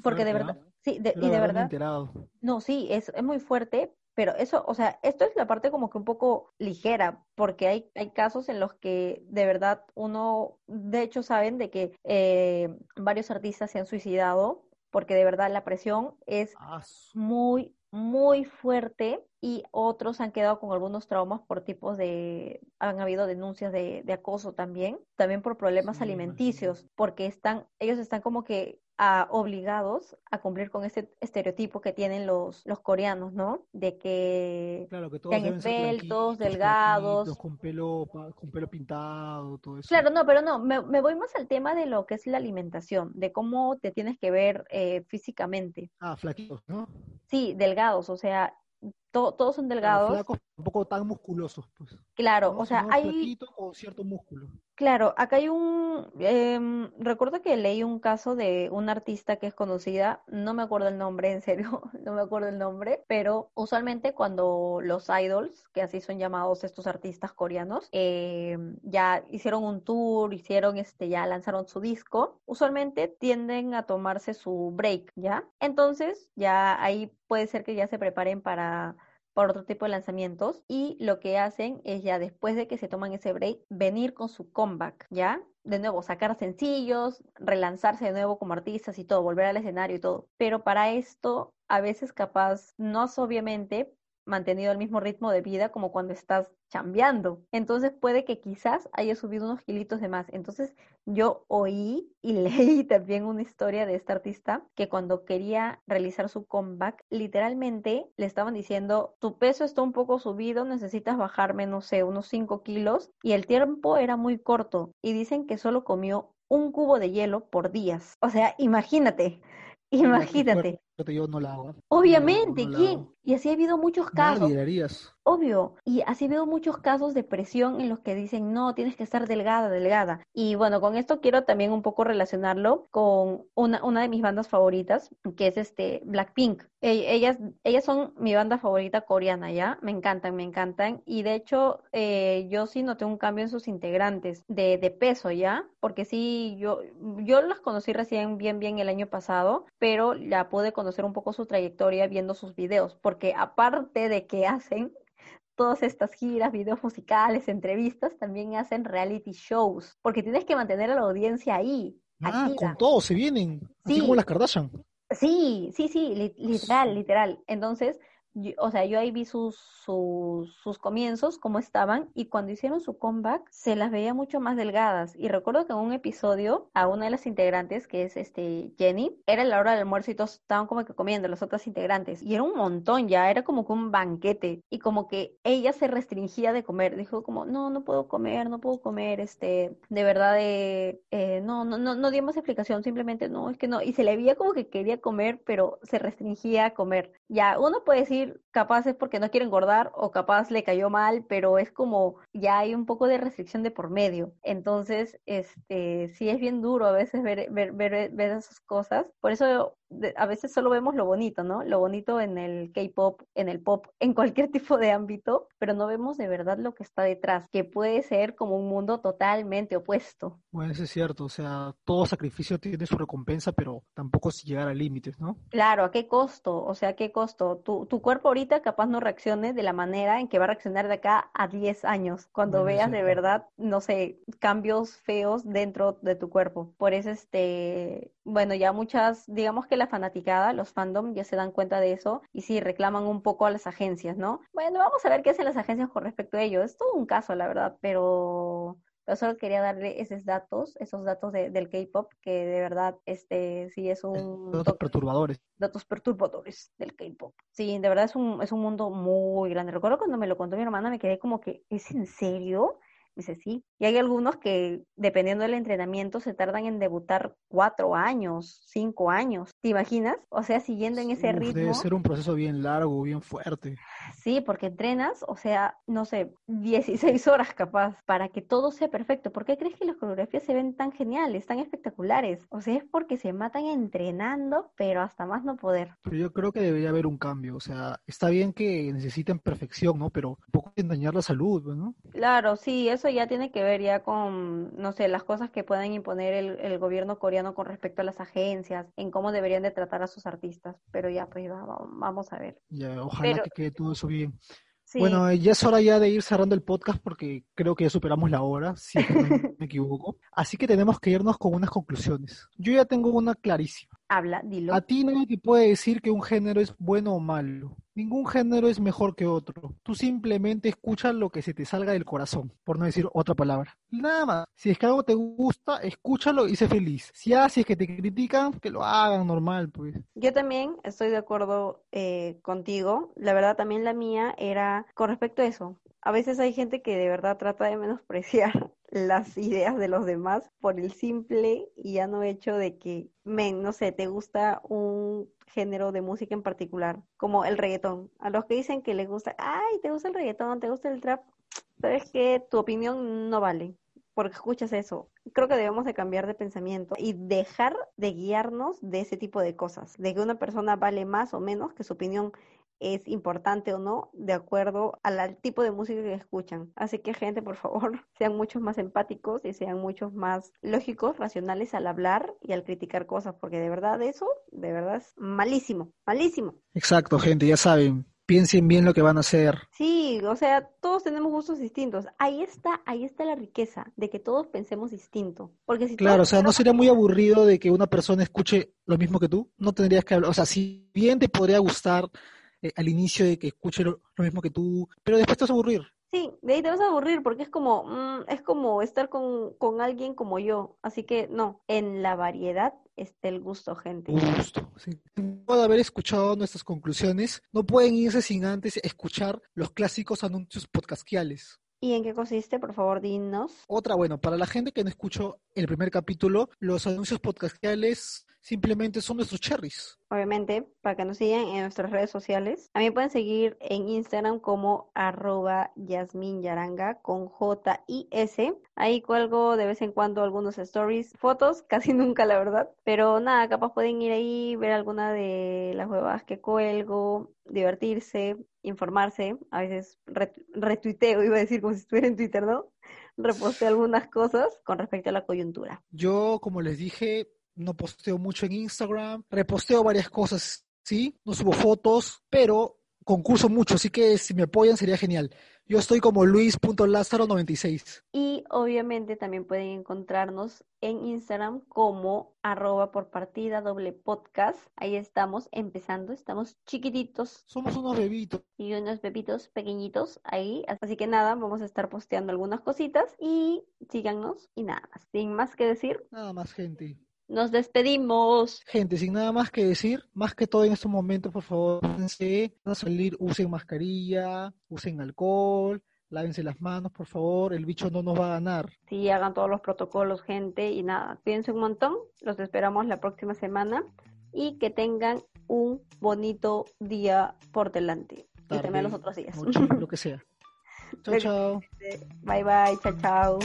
Porque de verdad, sí, y de verdad. No, sí, es, es muy fuerte, pero eso, o sea, esto es la parte como que un poco ligera, porque hay, hay casos en los que de verdad uno, de hecho, saben de que eh, varios artistas se han suicidado, porque de verdad la presión es ah, muy, muy fuerte y otros han quedado con algunos traumas por tipos de, han habido denuncias de, de acoso también, también por problemas alimenticios, porque están, ellos están como que obligados a cumplir con ese estereotipo que tienen los, los coreanos, ¿no? De que, claro, que todos esbeltos, delgados. Con pelo, con pelo pintado, todo eso. Claro, no, pero no, me, me, voy más al tema de lo que es la alimentación, de cómo te tienes que ver eh, físicamente. Ah, flaquitos, ¿no? Sí, delgados, o sea, todos son delgados. Flacos, un poco tan musculosos, pues. Claro, o sea, hay... con cierto músculo. Claro, acá hay un... Eh, recuerdo que leí un caso de una artista que es conocida, no me acuerdo el nombre, en serio, no me acuerdo el nombre, pero usualmente cuando los idols, que así son llamados estos artistas coreanos, eh, ya hicieron un tour, hicieron este, ya lanzaron su disco, usualmente tienden a tomarse su break, ¿ya? Entonces, ya ahí puede ser que ya se preparen para por otro tipo de lanzamientos y lo que hacen es ya después de que se toman ese break, venir con su comeback, ¿ya? De nuevo, sacar sencillos, relanzarse de nuevo como artistas y todo, volver al escenario y todo. Pero para esto, a veces capaz, no es obviamente, mantenido el mismo ritmo de vida como cuando estás chambeando. Entonces puede que quizás haya subido unos kilitos de más. Entonces yo oí y leí también una historia de esta artista que cuando quería realizar su comeback, literalmente le estaban diciendo, tu peso está un poco subido, necesitas bajarme, no sé, unos 5 kilos. Y el tiempo era muy corto. Y dicen que solo comió un cubo de hielo por días. O sea, imagínate, imagínate. Yo no la hago. Obviamente, ¿quién? Y así ha habido muchos casos. Nadie harías. Obvio. Y así ha habido muchos casos de presión en los que dicen, no, tienes que estar delgada, delgada. Y bueno, con esto quiero también un poco relacionarlo con una, una de mis bandas favoritas, que es este Blackpink. E, ellas, ellas son mi banda favorita coreana, ¿ya? Me encantan, me encantan. Y de hecho, eh, yo sí noté un cambio en sus integrantes de, de peso, ¿ya? Porque sí, yo, yo las conocí recién bien, bien el año pasado, pero ya pude conocer un poco su trayectoria viendo sus videos, porque aparte de que hacen todas estas giras, videos musicales, entrevistas, también hacen reality shows, porque tienes que mantener a la audiencia ahí. Ah, con todo se vienen, así como las Kardashian. Sí, sí, sí, literal, literal. Entonces, o sea, yo ahí vi sus, sus, sus, comienzos, cómo estaban, y cuando hicieron su comeback, se las veía mucho más delgadas. Y recuerdo que en un episodio, a una de las integrantes, que es este Jenny, era la hora del almuerzo y todos estaban como que comiendo, las otras integrantes. Y era un montón ya, era como que un banquete. Y como que ella se restringía de comer. Dijo como, no, no puedo comer, no puedo comer, este, de verdad, eh, eh, no, no, no, no dio más explicación, simplemente no, es que no. Y se le veía como que quería comer, pero se restringía a comer. Ya, uno puede decir, capaz es porque no quiere engordar o capaz le cayó mal, pero es como ya hay un poco de restricción de por medio. Entonces, este, sí es bien duro a veces ver, ver, ver, ver esas cosas. Por eso a veces solo vemos lo bonito, ¿no? Lo bonito en el K-pop, en el pop, en cualquier tipo de ámbito, pero no vemos de verdad lo que está detrás, que puede ser como un mundo totalmente opuesto. Bueno, eso es cierto, o sea, todo sacrificio tiene su recompensa, pero tampoco si llegar a límites, ¿no? Claro, ¿a qué costo? O sea, ¿a qué costo? Tu, tu cuerpo ahorita capaz no reaccione de la manera en que va a reaccionar de acá a 10 años, cuando veas de verdad, no sé, cambios feos dentro de tu cuerpo. Por eso, este, bueno, ya muchas, digamos que la fanaticada, los fandom ya se dan cuenta de eso y sí reclaman un poco a las agencias, ¿no? Bueno, vamos a ver qué hacen las agencias con respecto a ello. Es todo un caso, la verdad, pero pero solo quería darle esos datos, esos datos del K-pop, que de verdad, este, sí es un... Datos perturbadores. Datos perturbadores del K-pop. Sí, de verdad es un, es un mundo muy grande. Recuerdo cuando me lo contó mi hermana, me quedé como que, ¿es en serio? Dice, sí. Y hay algunos que, dependiendo del entrenamiento, se tardan en debutar cuatro años, cinco años. ¿Te imaginas? O sea, siguiendo en ese ritmo. Debe ser un proceso bien largo, bien fuerte. Sí, porque entrenas, o sea, no sé, 16 horas capaz, para que todo sea perfecto. ¿Por qué crees que las coreografías se ven tan geniales, tan espectaculares? O sea, es porque se matan entrenando, pero hasta más no poder. Pero yo creo que debería haber un cambio. O sea, está bien que necesiten perfección, ¿no? Pero un poco dañar la salud, ¿no? Claro, sí, eso ya tiene que ver ya con, no sé, las cosas que puedan imponer el, el gobierno coreano con respecto a las agencias, en cómo deberían de tratar a sus artistas. Pero ya, pues vamos a ver. Ya, ojalá que quede todo eso bien. Bueno, ya es hora ya de ir cerrando el podcast porque creo que ya superamos la hora, si no me equivoco. Así que tenemos que irnos con unas conclusiones. Yo ya tengo una clarísima. Habla, dilo. A ti nadie te puede decir que un género es bueno o malo. Ningún género es mejor que otro. Tú simplemente escuchas lo que se te salga del corazón, por no decir otra palabra. Nada más. Si es que algo te gusta, escúchalo y sé feliz. Si haces que te critican, que lo hagan normal, pues. Yo también estoy de acuerdo eh, contigo. La verdad, también la mía era con respecto a eso. A veces hay gente que de verdad trata de menospreciar las ideas de los demás por el simple y ya no hecho de que, men, no sé, te gusta un género de música en particular, como el reggaetón. A los que dicen que les gusta, ay, te gusta el reggaetón, te gusta el trap, pero es que tu opinión no vale porque escuchas eso. Creo que debemos de cambiar de pensamiento y dejar de guiarnos de ese tipo de cosas, de que una persona vale más o menos, que su opinión es importante o no de acuerdo al, tipo de música que escuchan. Así que gente, por favor, sean muchos más empáticos y sean muchos más lógicos, racionales al hablar y al criticar cosas, porque de verdad eso, de verdad es malísimo, malísimo. Exacto, gente, ya saben, piensen bien lo que van a hacer. Sí, o sea, todos tenemos gustos distintos. Ahí está, ahí está la riqueza de que todos pensemos distinto. Porque si claro, o sea, no sería muy aburrido de que una persona escuche lo mismo que tú. No tendrías que hablar, o sea, si bien te podría gustar eh, al inicio de que escuche lo, lo mismo que tú, pero después te vas a aburrir. Sí, de ahí te vas a aburrir porque es como, mm, es como estar con, con alguien como yo. Así que no, en la variedad está el gusto, gente. Gusto. Sí. Puede haber escuchado nuestras conclusiones, no pueden irse sin antes escuchar los clásicos anuncios podcastquiales. ¿Y en qué consiste? Por favor, dinos. Otra, bueno, para la gente que no escuchó el primer capítulo, los anuncios podcastales simplemente son nuestros cherries. Obviamente, para que nos sigan en nuestras redes sociales. A mí pueden seguir en Instagram como arroba Yaranga con J y S. Ahí cuelgo de vez en cuando algunos stories, fotos, casi nunca la verdad. Pero nada, capaz pueden ir ahí, ver alguna de las huevadas que cuelgo, divertirse, informarse. A veces retuiteo, iba a decir como si estuviera en Twitter, ¿no? Reposté algunas cosas con respecto a la coyuntura. Yo, como les dije, no posteo mucho en Instagram, reposteo varias cosas, sí, no subo fotos, pero concurso mucho, así que si me apoyan sería genial. Yo estoy como luis.lázaro96. Y obviamente también pueden encontrarnos en Instagram como arroba por partida doble podcast. Ahí estamos empezando, estamos chiquititos. Somos unos bebitos. Y unos bebitos pequeñitos ahí. Así que nada, vamos a estar posteando algunas cositas y síganos y nada más. Sin más que decir. Nada más, gente. Nos despedimos. Gente, sin nada más que decir, más que todo en estos momentos, por favor, a salir, usen mascarilla, usen alcohol, lávense las manos, por favor, el bicho no nos va a ganar. Sí, hagan todos los protocolos, gente, y nada, cuídense un montón, los esperamos la próxima semana y que tengan un bonito día por delante. y también los otros días. lo que sea. Chao, chao. Bye, bye, chao, chao.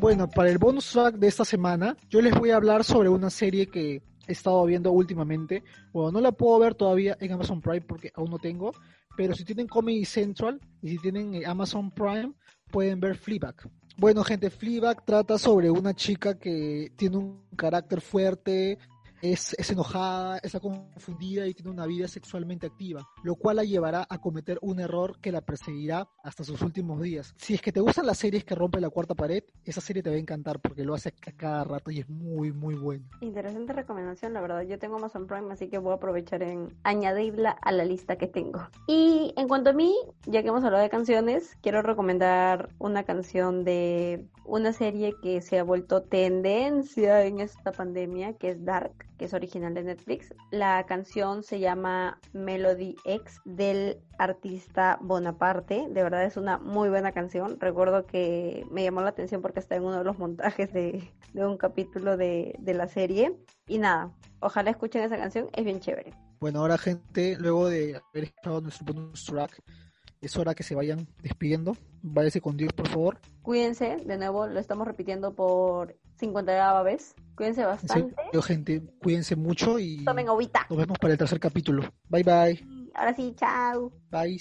Bueno, para el bonus track de esta semana, yo les voy a hablar sobre una serie que he estado viendo últimamente. Bueno, no la puedo ver todavía en Amazon Prime porque aún no tengo, pero si tienen Comedy Central y si tienen eh, Amazon Prime, pueden ver Fleabag. Bueno, gente, Fleabag trata sobre una chica que tiene un carácter fuerte, es, enojada, está confundida y tiene una vida sexualmente activa, lo cual la llevará a cometer un error que la perseguirá hasta sus últimos días. Si es que te gustan las series que rompen la cuarta pared, esa serie te va a encantar porque lo hace a cada rato y es muy, muy buena. Interesante recomendación, la verdad. Yo tengo Amazon Prime, así que voy a aprovechar en añadirla a la lista que tengo. Y en cuanto a mí, ya que hemos hablado de canciones, quiero recomendar una canción de una serie que se ha vuelto tendencia en esta pandemia, que es Dark que es original de Netflix. La canción se llama Melody X del artista Bonaparte. De verdad es una muy buena canción. Recuerdo que me llamó la atención porque está en uno de los montajes de, un capítulo de, de la serie. Y nada, ojalá escuchen esa canción, es bien chévere. Bueno, ahora gente, luego de haber escuchado nuestro bonus track, es hora que se vayan despidiendo. Váyase con Dios, por favor. Cuídense, de nuevo, lo estamos repitiendo por 50 vez. Cuídense bastante. Sí, gente, cuídense mucho y tomen agüita. Nos vemos para el tercer capítulo. Bye bye. Ahora sí, chao. Bye.